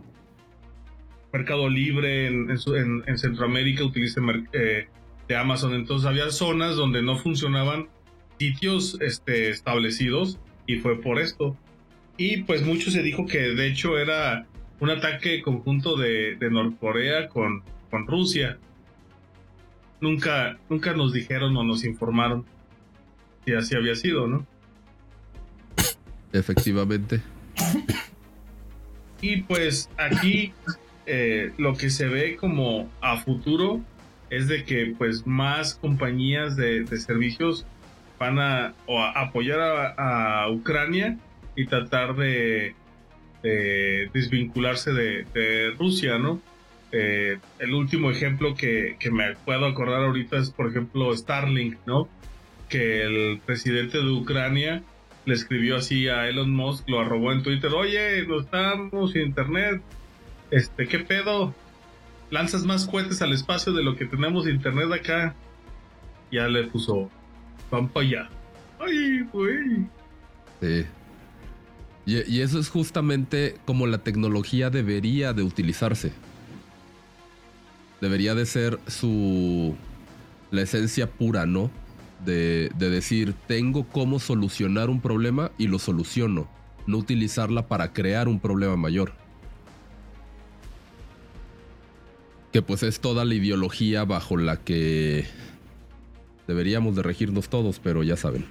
Mercado Libre en, en, Centroamérica utiliza eh, de Amazon, entonces había zonas donde no funcionaban sitios este, establecidos y fue por esto. Y pues mucho se dijo que de hecho era un ataque conjunto de, de Norcorea con, con Rusia nunca, nunca nos dijeron o nos informaron si así había sido, ¿no? Efectivamente. Y pues aquí eh, lo que se ve como a futuro es de que pues más compañías de, servicios van a, apoyar a, Ucrania y tratar de, desvincularse de, Rusia, ¿no? Eh, el último ejemplo que, me puedo acordar ahorita es, por ejemplo, Starlink, ¿no? Que el presidente de Ucrania le escribió así a Elon Musk, lo arrobó en Twitter, oye, no estamos en internet, este, ¿qué pedo? Lanzas más cohetes al espacio de lo que tenemos internet acá. Ya le puso, van para allá. Ay, güey. Sí. Y, y eso es justamente como la tecnología debería de utilizarse. Debería de ser su... la esencia pura, ¿no? De, de decir, tengo cómo solucionar un problema y lo soluciono. No utilizarla para crear un problema mayor. Que pues es toda la ideología bajo la que deberíamos de regirnos todos, pero ya saben.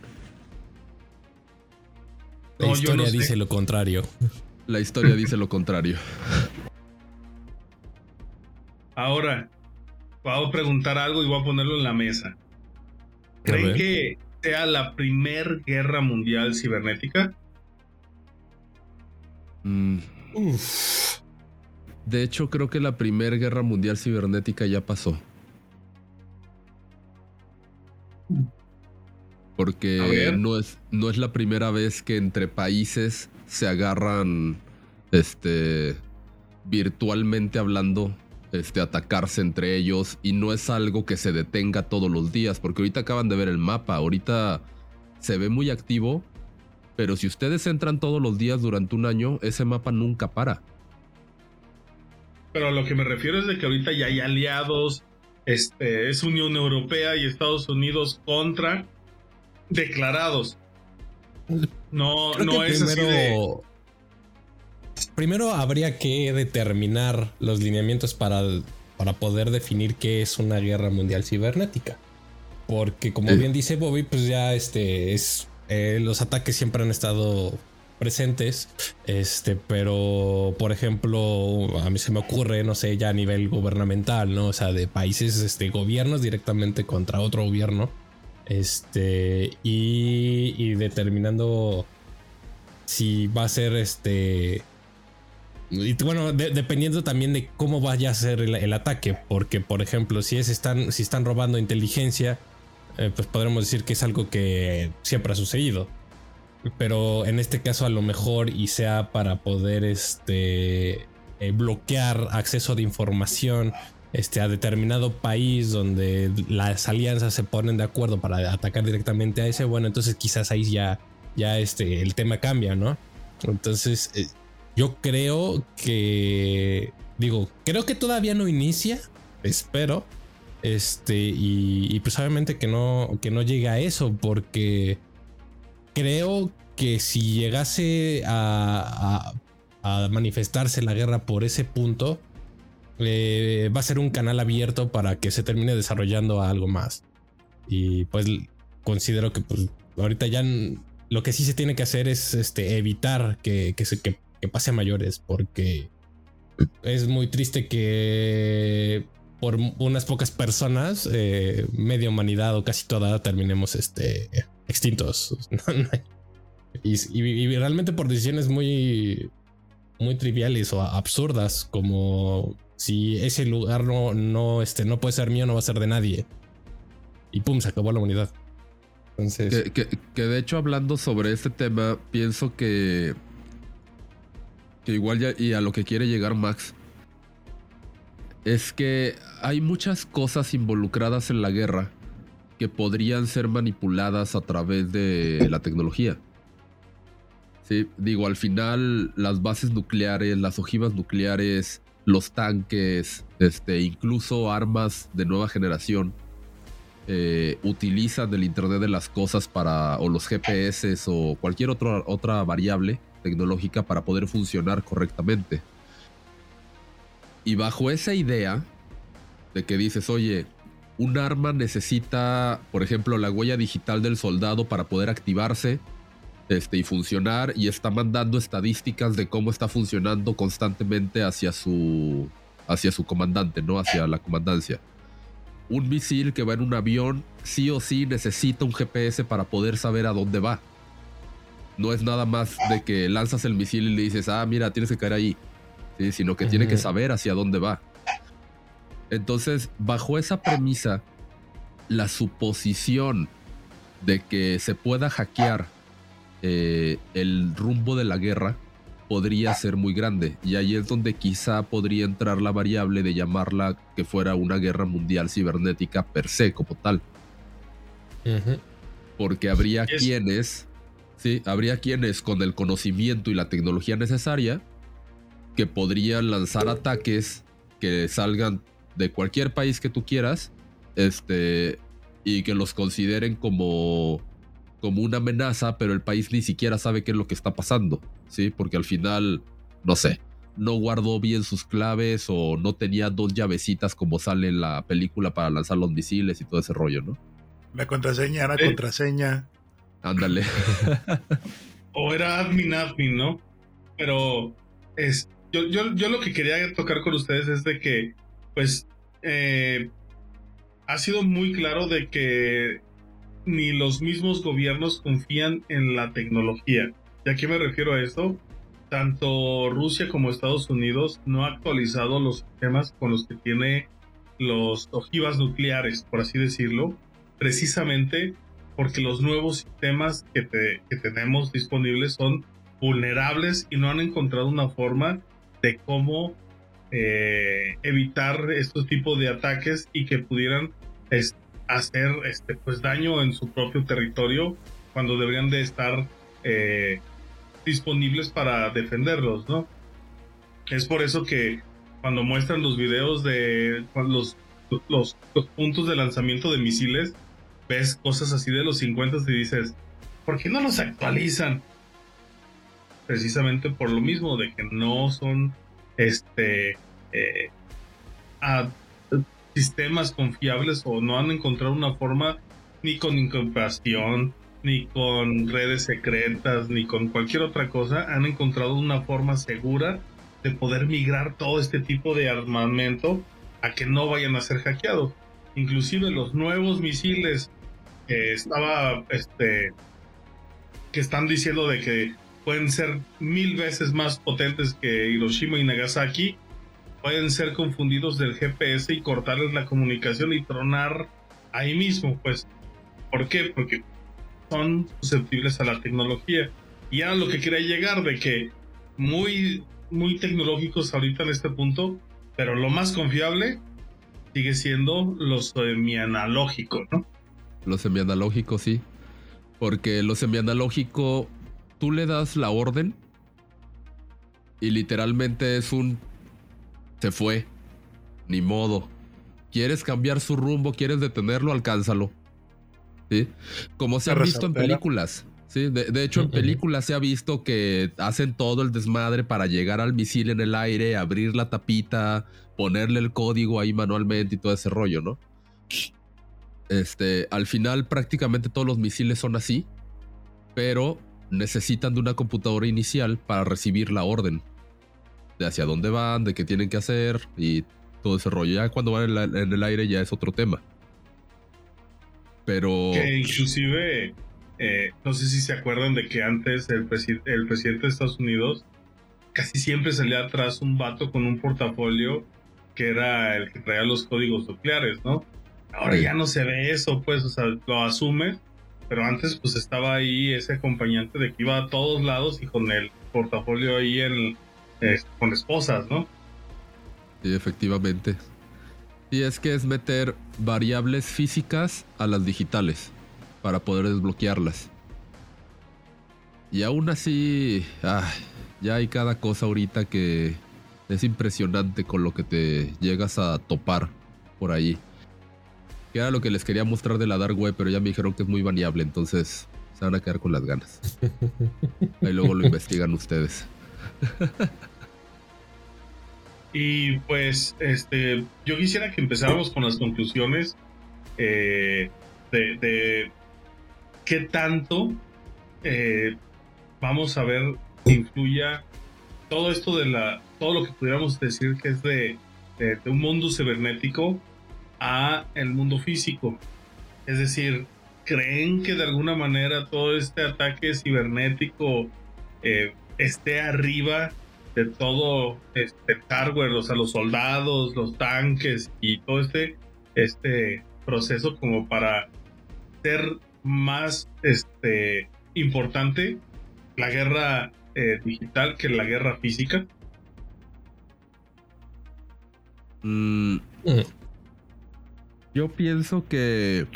La historia dice lo contrario. La historia dice lo contrario. Ahora, voy a preguntar algo y voy a ponerlo en la mesa. ¿Creen que sea la primer guerra mundial cibernética? Mm. De hecho, creo que la primera guerra mundial cibernética ya pasó. Porque no es, no es la primera vez que entre países se agarran este virtualmente hablando este, atacarse entre ellos y no es algo que se detenga todos los días, porque ahorita acaban de ver el mapa, ahorita se ve muy activo, pero si ustedes entran todos los días durante un año, ese mapa nunca para. Pero a lo que me refiero es de que ahorita ya hay aliados, este, es Unión Europea y Estados Unidos contra declarados. No, no es así de primero habría que determinar los lineamientos para, para poder definir qué es una guerra mundial cibernética. Porque como bien dice Bobby, pues ya este es eh, los ataques siempre han estado presentes, este, pero por ejemplo, a mí se me ocurre, no sé, ya a nivel gubernamental, ¿no? O sea, de países, este, gobiernos directamente contra otro gobierno, este, y, y determinando si va a ser, este, y bueno, dependiendo también de cómo vaya a ser el, ataque, porque por ejemplo, si es están, si están robando inteligencia, eh, pues podremos decir que es algo que siempre ha sucedido. Pero en este caso a lo mejor y sea para poder este, eh, bloquear acceso de información este, a determinado país donde las alianzas se ponen de acuerdo para atacar directamente a ese, bueno, entonces quizás ahí ya, ya este, el tema cambia, ¿no? Entonces, eh, yo creo que. Digo, creo que todavía no inicia. Espero. Este. Y, pues obviamente que no. Que no llegue a eso. Porque. Creo que si llegase a, manifestarse la guerra por ese punto. Eh, va a ser un canal abierto para que se termine desarrollando algo más. Y pues considero que pues, ahorita ya lo que sí se tiene que hacer es este, evitar que, que, se, que que pase a mayores, porque es muy triste que por unas pocas personas, eh, media humanidad o casi toda, terminemos este, extintos. y, realmente por decisiones muy, muy triviales o absurdas, como si ese lugar no, no, este, no puede ser mío, no va a ser de nadie. Y pum, se acabó la humanidad. Entonces... que de hecho hablando sobre este tema, pienso que igual ya, y a lo que quiere llegar Max, es que hay muchas cosas involucradas en la guerra que podrían ser manipuladas a través de la tecnología. Sí, digo, al final las bases nucleares, las ojivas nucleares, los tanques, este, incluso armas de nueva generación, eh, utilizan el Internet de las Cosas para, o los GPS o cualquier otra variable tecnológica para poder funcionar correctamente. Y bajo esa idea de que dices, oye, un arma necesita, por ejemplo, la huella digital del soldado para poder activarse este, y funcionar y está mandando estadísticas de cómo está funcionando constantemente hacia su, hacia su comandante, ¿no? Hacia la comandancia. Un misil que va en un avión sí o sí necesita un GPS para poder saber a dónde va. No es nada más de que lanzas el misil y le dices, ah, mira, tienes que caer ahí. ¿Sí? Sino que tiene que saber hacia dónde va. Entonces, bajo esa premisa, la suposición de que se pueda hackear eh, el rumbo de la guerra podría ser muy grande. Y ahí es donde quizá podría entrar la variable de llamarla que fuera una guerra mundial cibernética per se, como tal. Porque habría quienes Sí, habría quienes con el conocimiento y la tecnología necesaria que podrían lanzar ataques que salgan de cualquier país que tú quieras, este, y que los consideren como, como una amenaza, pero el país ni siquiera sabe qué es lo que está pasando, ¿sí? Porque al final, no sé, no guardó bien sus claves o no tenía dos llavecitas como sale en la película para lanzar los misiles y todo ese rollo, ¿no? La contraseña, la contraseña. Ándale. o era admin admin, ¿no? Pero es, yo, yo, yo lo que quería tocar con ustedes es de que, pues, eh, ha sido muy claro de que ni los mismos gobiernos confían en la tecnología. ¿Y a qué me refiero a esto? Tanto Rusia como Estados Unidos no ha actualizado los sistemas con los que tiene los ojivas nucleares, por así decirlo, precisamente porque los nuevos sistemas que, tenemos disponibles son vulnerables y no han encontrado una forma de cómo eh, evitar estos tipos de ataques y que pudieran hacer este, pues, daño en su propio territorio cuando deberían de estar eh, disponibles para defenderlos, ¿no? Es por eso que cuando muestran los videos de los puntos de lanzamiento de misiles, ves cosas así de los 50 y dices, ¿por qué no los actualizan? Precisamente por lo mismo, de que no son este eh, sistemas confiables o no han encontrado una forma ni con incorporación, ni con redes secretas, ni con cualquier otra cosa, han encontrado una forma segura de poder migrar todo este tipo de armamento a que no vayan a ser hackeados. Inclusive los nuevos misiles que estaba este que están diciendo de que pueden ser mil veces más potentes que Hiroshima y Nagasaki, pueden ser confundidos del GPS y cortarles la comunicación y tronar ahí mismo, pues. ¿Por qué? Porque son susceptibles a la tecnología. Y a lo que quería llegar, de que muy, muy tecnológicos ahorita en este punto, pero lo más confiable sigue siendo lo semianalógico, ¿no? Lo semianalógico, sí. Porque lo semianalógico tú le das la orden y literalmente es un... Se fue. Ni modo. ¿Quieres cambiar su rumbo? ¿Quieres detenerlo? Alcánzalo. ¿Sí? Como se ha visto en películas. Sí, de, hecho en películas se ha visto que hacen todo el desmadre para llegar al misil en el aire, abrir la tapita, ponerle el código ahí manualmente y todo ese rollo, ¿no? Este, al final prácticamente todos los misiles son así, pero necesitan de una computadora inicial para recibir la orden de hacia dónde van, de qué tienen que hacer y todo ese rollo. Ya cuando van en, el aire ya es otro tema. Pero... Que inclusive, eh, no sé si se acuerdan de que antes el, el presidente de Estados Unidos casi siempre salía atrás un vato con un portafolio que era el que traía los códigos nucleares, ¿no? Ahora ya no se ve eso, pues, o sea, lo asume pero antes pues estaba ahí ese acompañante de que iba a todos lados y con el portafolio ahí en, eh, con esposas, ¿no? Sí, efectivamente. Y es que es meter variables físicas a las digitales para poder desbloquearlas. Y aún así, ya hay cada cosa ahorita que es impresionante con lo que te llegas a topar por ahí. Que era lo que les quería mostrar de la Dark Web, pero ya me dijeron que es muy variable, entonces se van a quedar con las ganas. Ahí luego lo investigan ustedes. y pues, este, yo quisiera que empezáramos con las conclusiones eh, de, qué tanto eh, vamos a ver que influya todo esto de la, todo lo que pudiéramos decir que es de, de un mundo cibernético a el mundo físico. Es decir, ¿creen que de alguna manera todo este ataque cibernético eh, esté arriba de todo este hardware, o sea, los soldados, los tanques y todo este, este proceso como para ser más este, importante la guerra eh, digital que la guerra física? Mm, mm. Yo pienso que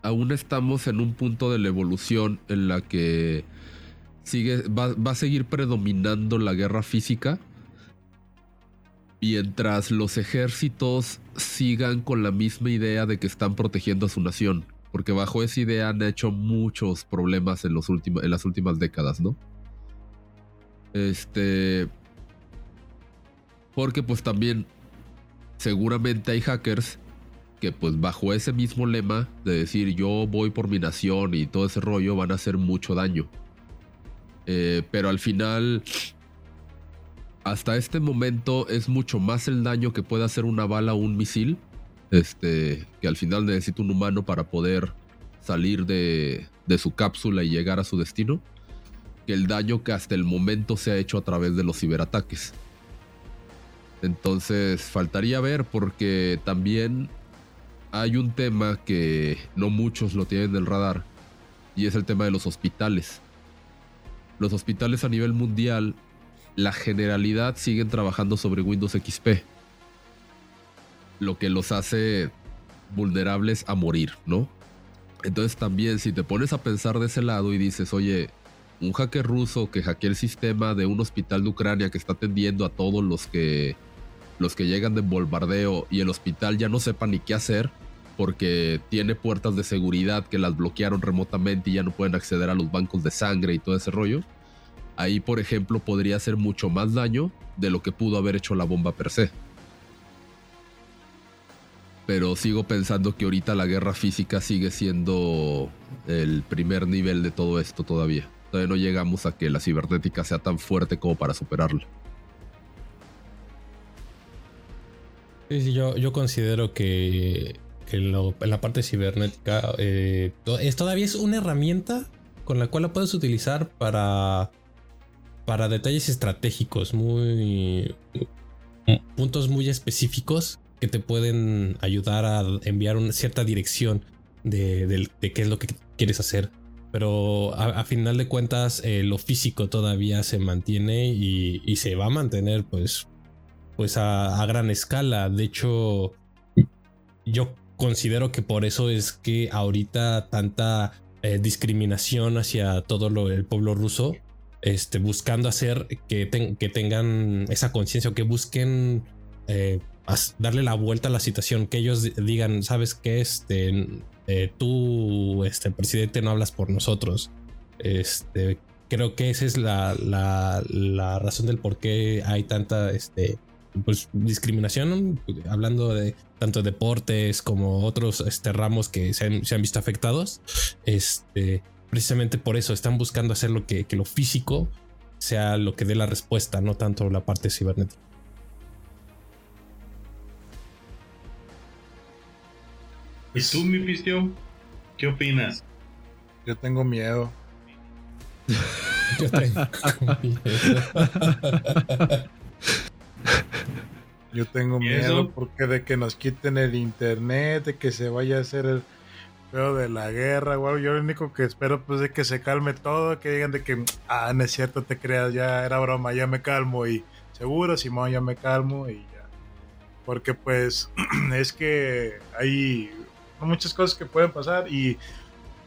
aún estamos en un punto de la evolución en la que sigue, va, a seguir predominando la guerra física. Mientras los ejércitos sigan con la misma idea de que están protegiendo a su nación. Porque bajo esa idea han hecho muchos problemas en, los en las últimas décadas, ¿no? Este. Porque pues también seguramente hay hackers que pues bajo ese mismo lema de decir yo voy por mi nación y todo ese rollo van a hacer mucho daño. Eh, pero al final, hasta este momento es mucho más el daño que puede hacer una bala o un misil. Este, que al final necesita un humano para poder salir de, de su cápsula y llegar a su destino. Que el daño que hasta el momento se ha hecho a través de los ciberataques. Entonces faltaría ver porque también hay un tema que no muchos lo tienen del radar y es el tema de los hospitales. Los hospitales a nivel mundial, la generalidad siguen trabajando sobre Windows XP, lo que los hace vulnerables a morir, ¿no? Entonces también si te pones a pensar de ese lado y dices, oye, un hacker ruso que hackea el sistema de un hospital de Ucrania que está atendiendo a todos los que los que llegan de bombardeo y el hospital ya no sepa ni qué hacer porque tiene puertas de seguridad que las bloquearon remotamente y ya no pueden acceder a los bancos de sangre y todo ese rollo. Ahí, por ejemplo, podría hacer mucho más daño de lo que pudo haber hecho la bomba per se. Pero sigo pensando que ahorita la guerra física sigue siendo el primer nivel de todo esto todavía. Todavía no llegamos a que la cibernética sea tan fuerte como para superarla. Sí, yo, yo considero que, en la parte cibernética eh, es, todavía es una herramienta con la cual la puedes utilizar para, para detalles estratégicos, muy puntos muy específicos que te pueden ayudar a enviar una cierta dirección de, qué es lo que quieres hacer. Pero a, final de cuentas, eh, lo físico todavía se mantiene y, y, se va a mantener, pues, pues a, gran escala. De hecho, yo considero que por eso es que ahorita tanta eh, discriminación hacia todo lo, el pueblo ruso, este, buscando hacer que, que tengan esa conciencia o que busquen eh, darle la vuelta a la situación, que ellos digan, sabes que este, eh, tú, este presidente, no hablas por nosotros. Este, creo que esa es la, la, la razón del por qué hay tanta este, pues, discriminación, hablando de tanto deportes como otros este, ramos que se han, visto afectados. Este, precisamente por eso están buscando hacer lo que, lo físico sea lo que dé la respuesta, no tanto la parte cibernética. ¿Y tú, mi pistio? ¿Qué opinas? Yo tengo miedo. Yo tengo miedo. Yo tengo miedo porque de que nos quiten el internet, de que se vaya a hacer el pedo de la guerra, wow, yo lo único que espero pues es que se calme todo, que digan de que, ah, no es cierto, te creas, ya era broma, ya me calmo y seguro, Simón, ya me calmo y ya. Porque pues es que hay muchas cosas que pueden pasar y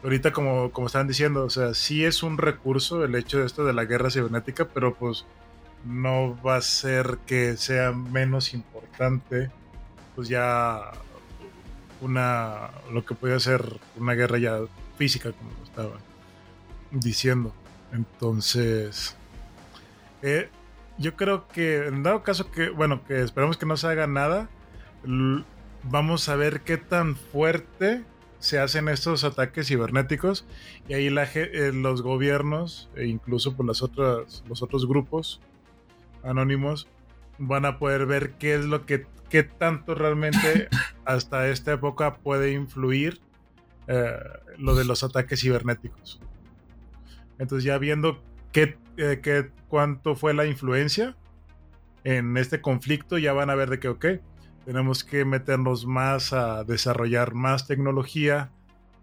ahorita como, como estaban diciendo, o sea, sí es un recurso el hecho de esto de la guerra cibernética, pero pues no va a ser que sea menos importante, pues ya una, lo que puede ser una guerra ya física, como lo estaba diciendo. Entonces, eh, yo creo que en dado caso que, bueno, que esperamos que no se haga nada, vamos a ver qué tan fuerte se hacen estos ataques cibernéticos y ahí la, eh, los gobiernos e incluso por las otras, los otros grupos anónimos van a poder ver qué es lo que, qué tanto realmente hasta esta época puede influir eh, lo de los ataques cibernéticos. Entonces ya viendo qué, eh, qué, cuánto fue la influencia en este conflicto, ya van a ver de que, ok, tenemos que meternos más a desarrollar más tecnología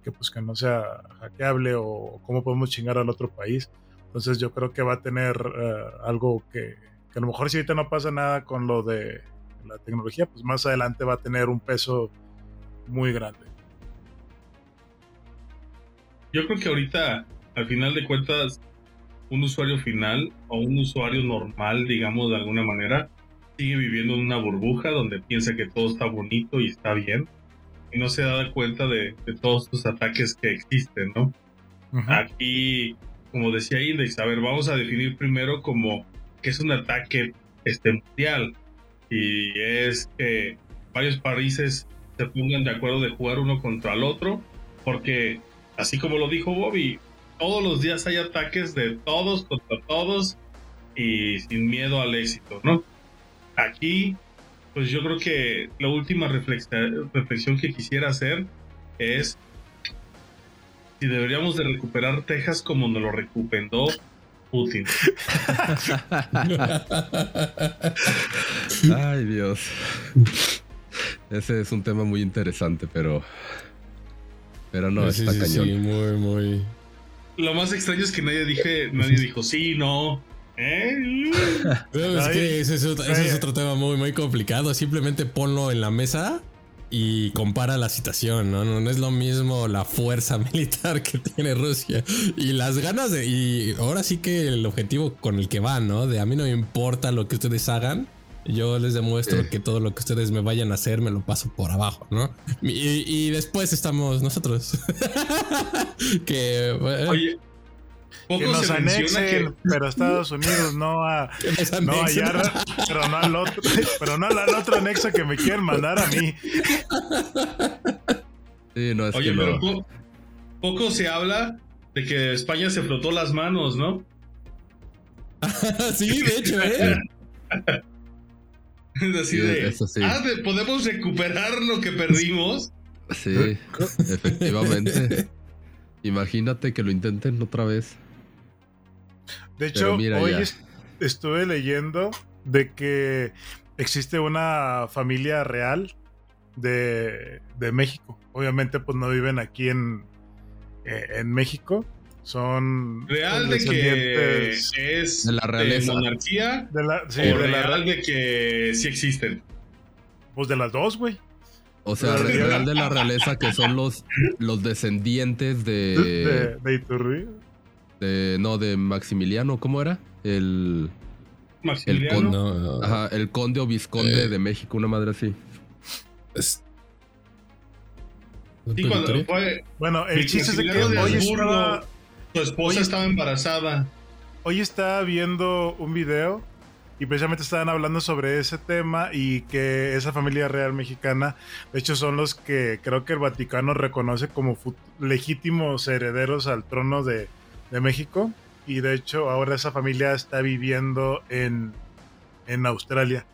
que pues que no sea hackeable o cómo podemos chingar al otro país. Entonces yo creo que va a tener eh, algo que, a lo mejor si ahorita no pasa nada con lo de la tecnología, pues más adelante va a tener un peso muy grande. Yo creo que ahorita, al final de cuentas, un usuario final o un usuario normal, digamos de alguna manera, sigue viviendo en una burbuja donde piensa que todo está bonito y está bien y no se da cuenta de, todos estos ataques que existen, ¿no? Aquí, como decía Index, a ver, vamos a definir primero como que es un ataque este, mundial y es que varios países se pongan de acuerdo de jugar uno contra el otro, porque así como lo dijo Bobby, todos los días hay ataques de todos contra todos y sin miedo al éxito, ¿no? Aquí, pues yo creo que la última reflexión que quisiera hacer es si deberíamos de recuperar Texas como nos lo recuperó Putin. Ay, Dios. Ese es un tema muy interesante, pero. Pero no, está cañón. Sí, muy, muy. Lo más extraño es que nadie dije, nadie dijo sí, no. ¿Eh? es que ese es, otro, tema muy, muy complicado. Simplemente ponlo en la mesa y compara la situación, ¿no? ¿no? es lo mismo la fuerza militar que tiene Rusia y las ganas de... Y ahora sí que el objetivo con el que van, ¿no? De a mí no me importa lo que ustedes hagan, yo les demuestro que todo lo que ustedes me vayan a hacer me lo paso por abajo, ¿no? Y, después estamos nosotros. que... Oye, que nos anexen, pero Estados Unidos no a, no a pero no al otro, pero no al otro anexo que me quieren mandar a mí. Sí, no es Oye, que pero poco se habla de que España se flotó las manos, ¿no? sí, de hecho, ¿eh? Es así de, ah, ¿podemos recuperar lo que perdimos? Sí, efectivamente. Imagínate que lo intenten otra vez. De hecho, hoy estuve leyendo de que existe una familia real de, México. Obviamente, pues no viven aquí en, eh, en México. Son real de que es de la realeza. monarquía de la, o real de que sí existen. Pues de las dos, güey. O sea, real de la realeza que son los, los descendientes de. De, de de, no, de Maximiliano, ¿cómo era? El. El conde, ajá, el conde o visconde eh. de México, una madre así. Es... Sí, cuando fue, bueno, el chiste es que hoy estaba, su esposa estaba embarazada. Hoy estaba viendo un video y precisamente estaban hablando sobre ese tema y que esa familia real mexicana, de hecho, son los que creo que el Vaticano reconoce como legítimos herederos al trono de, de México y de hecho ahora esa familia está viviendo en, en Australia.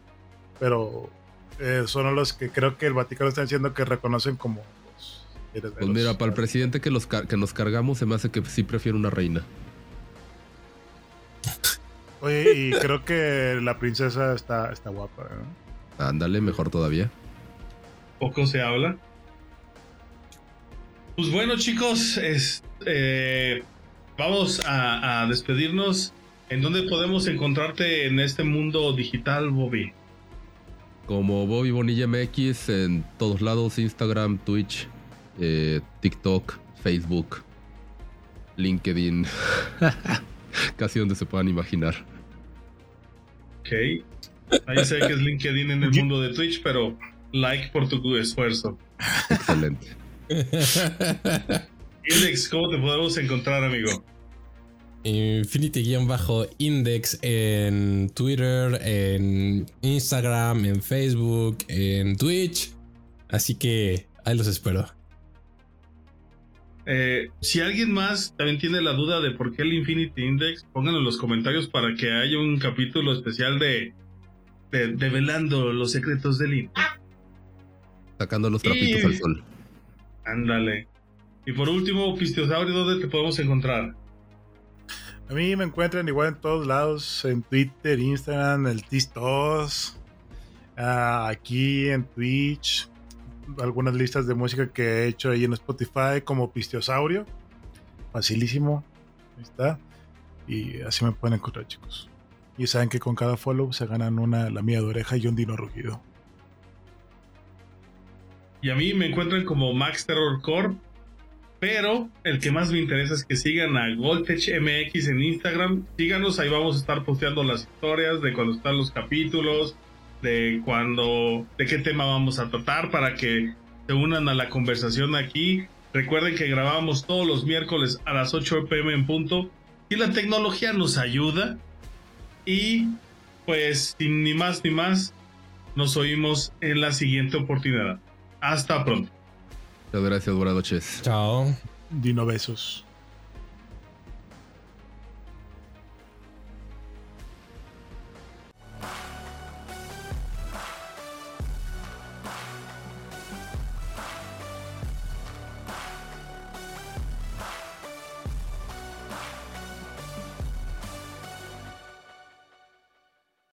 Pero eh, son los que creo que el Vaticano está diciendo que reconocen como los Pues mira, para el presidente que, los que nos cargamos se me hace que sí prefiere una reina. Oye, y creo que la princesa está, está guapa. Ándale, mejor todavía. Poco se habla. Pues bueno, chicos, es, eh, vamos a, despedirnos. ¿En dónde podemos encontrarte en este mundo digital, Bobby? Como Bobby Bonilla MX en todos lados, Instagram, Twitch, eh, TikTok, Facebook, LinkedIn, casi donde se puedan imaginar. Ok. Ahí sé que es LinkedIn en el mundo de Twitch, pero like por tu esfuerzo. Excelente. Index, ¿cómo te podemos encontrar, amigo? Infinity-Index en Twitter, en Instagram, en Facebook, en Twitch. Así que ahí los espero. Eh, si alguien más también tiene la duda de por qué el Infinity Index, pónganlo en los comentarios para que haya un capítulo especial de, de develando los secretos del INDEX. Sacando los trapitos al sol. Ándale. Y por último, Pistiosaurio, ¿dónde te podemos encontrar? A mí me encuentran igual en todos lados, en Twitter, Instagram, el Tistos, ah, aquí en Twitch, algunas listas de música que he hecho ahí en Spotify como Pistiosaurio. Facilísimo. Ahí está. Y así me pueden encontrar, chicos. Y saben que con cada follow se ganan una la mía de oreja y un dino rugido. Y a mí me encuentran como Max Terror Corp pero el que más me interesa es que sigan a Goldtech MX en Instagram. Síganos, ahí vamos a estar posteando las historias de cuando están los capítulos, de cuando, de qué tema vamos a tratar para que se unan a la conversación aquí. Recuerden que grabamos todos los miércoles a las 8 pm en punto. Y la tecnología nos ayuda. Y pues sin ni más ni más, nos oímos en la siguiente oportunidad. Hasta pronto. Muchas gracias, buenas noches. Chao. Dino besos.